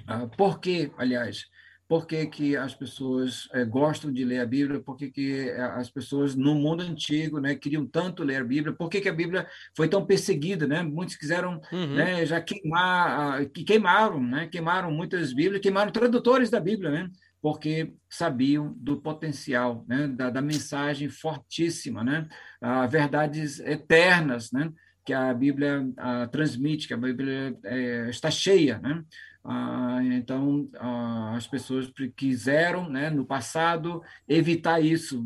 ah, por que, aliás, por que, que as pessoas é, gostam de ler a Bíblia, por que, que eh, as pessoas no mundo antigo né, queriam tanto ler a Bíblia, por que, que a Bíblia foi tão perseguida, né? Muitos quiseram uhum. né, já queimar, que queimaram, né? Queimaram muitas Bíblias, queimaram tradutores da Bíblia, né? Porque sabiam do potencial, né? Da, da mensagem fortíssima, né? Ah, verdades eternas, né? Que a Bíblia ah, transmite, que a Bíblia é, está cheia, né? Ah, então, ah, as pessoas quiseram, né, no passado, evitar isso,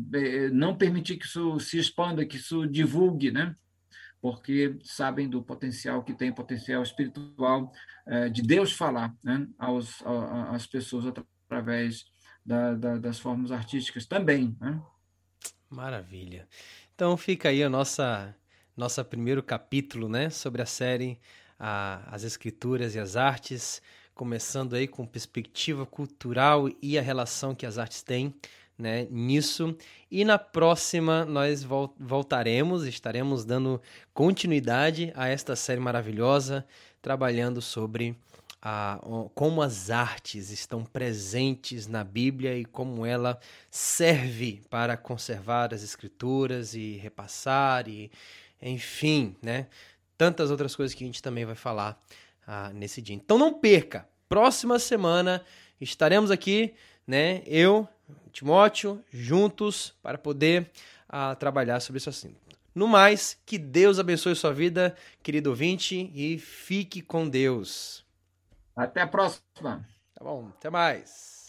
não permitir que isso se expanda, que isso divulgue, né? porque sabem do potencial que tem, potencial espiritual eh, de Deus falar né, aos, às pessoas através da, da, das formas artísticas também. Né? Maravilha. Então fica aí a nossa nossa primeiro capítulo, né, sobre a série a, as escrituras e as artes começando aí com perspectiva cultural e a relação que as artes têm né, nisso. E na próxima nós vol voltaremos, estaremos dando continuidade a esta série maravilhosa, trabalhando sobre a, como as artes estão presentes na Bíblia e como ela serve para conservar as escrituras e repassar e enfim, né? Tantas outras coisas que a gente também vai falar ah, nesse dia. Então não perca. Próxima semana estaremos aqui, né? Eu, Timóteo, juntos para poder ah, trabalhar sobre esse assunto. No mais, que Deus abençoe sua vida, querido ouvinte, e fique com Deus. Até a próxima. Tá bom, até mais.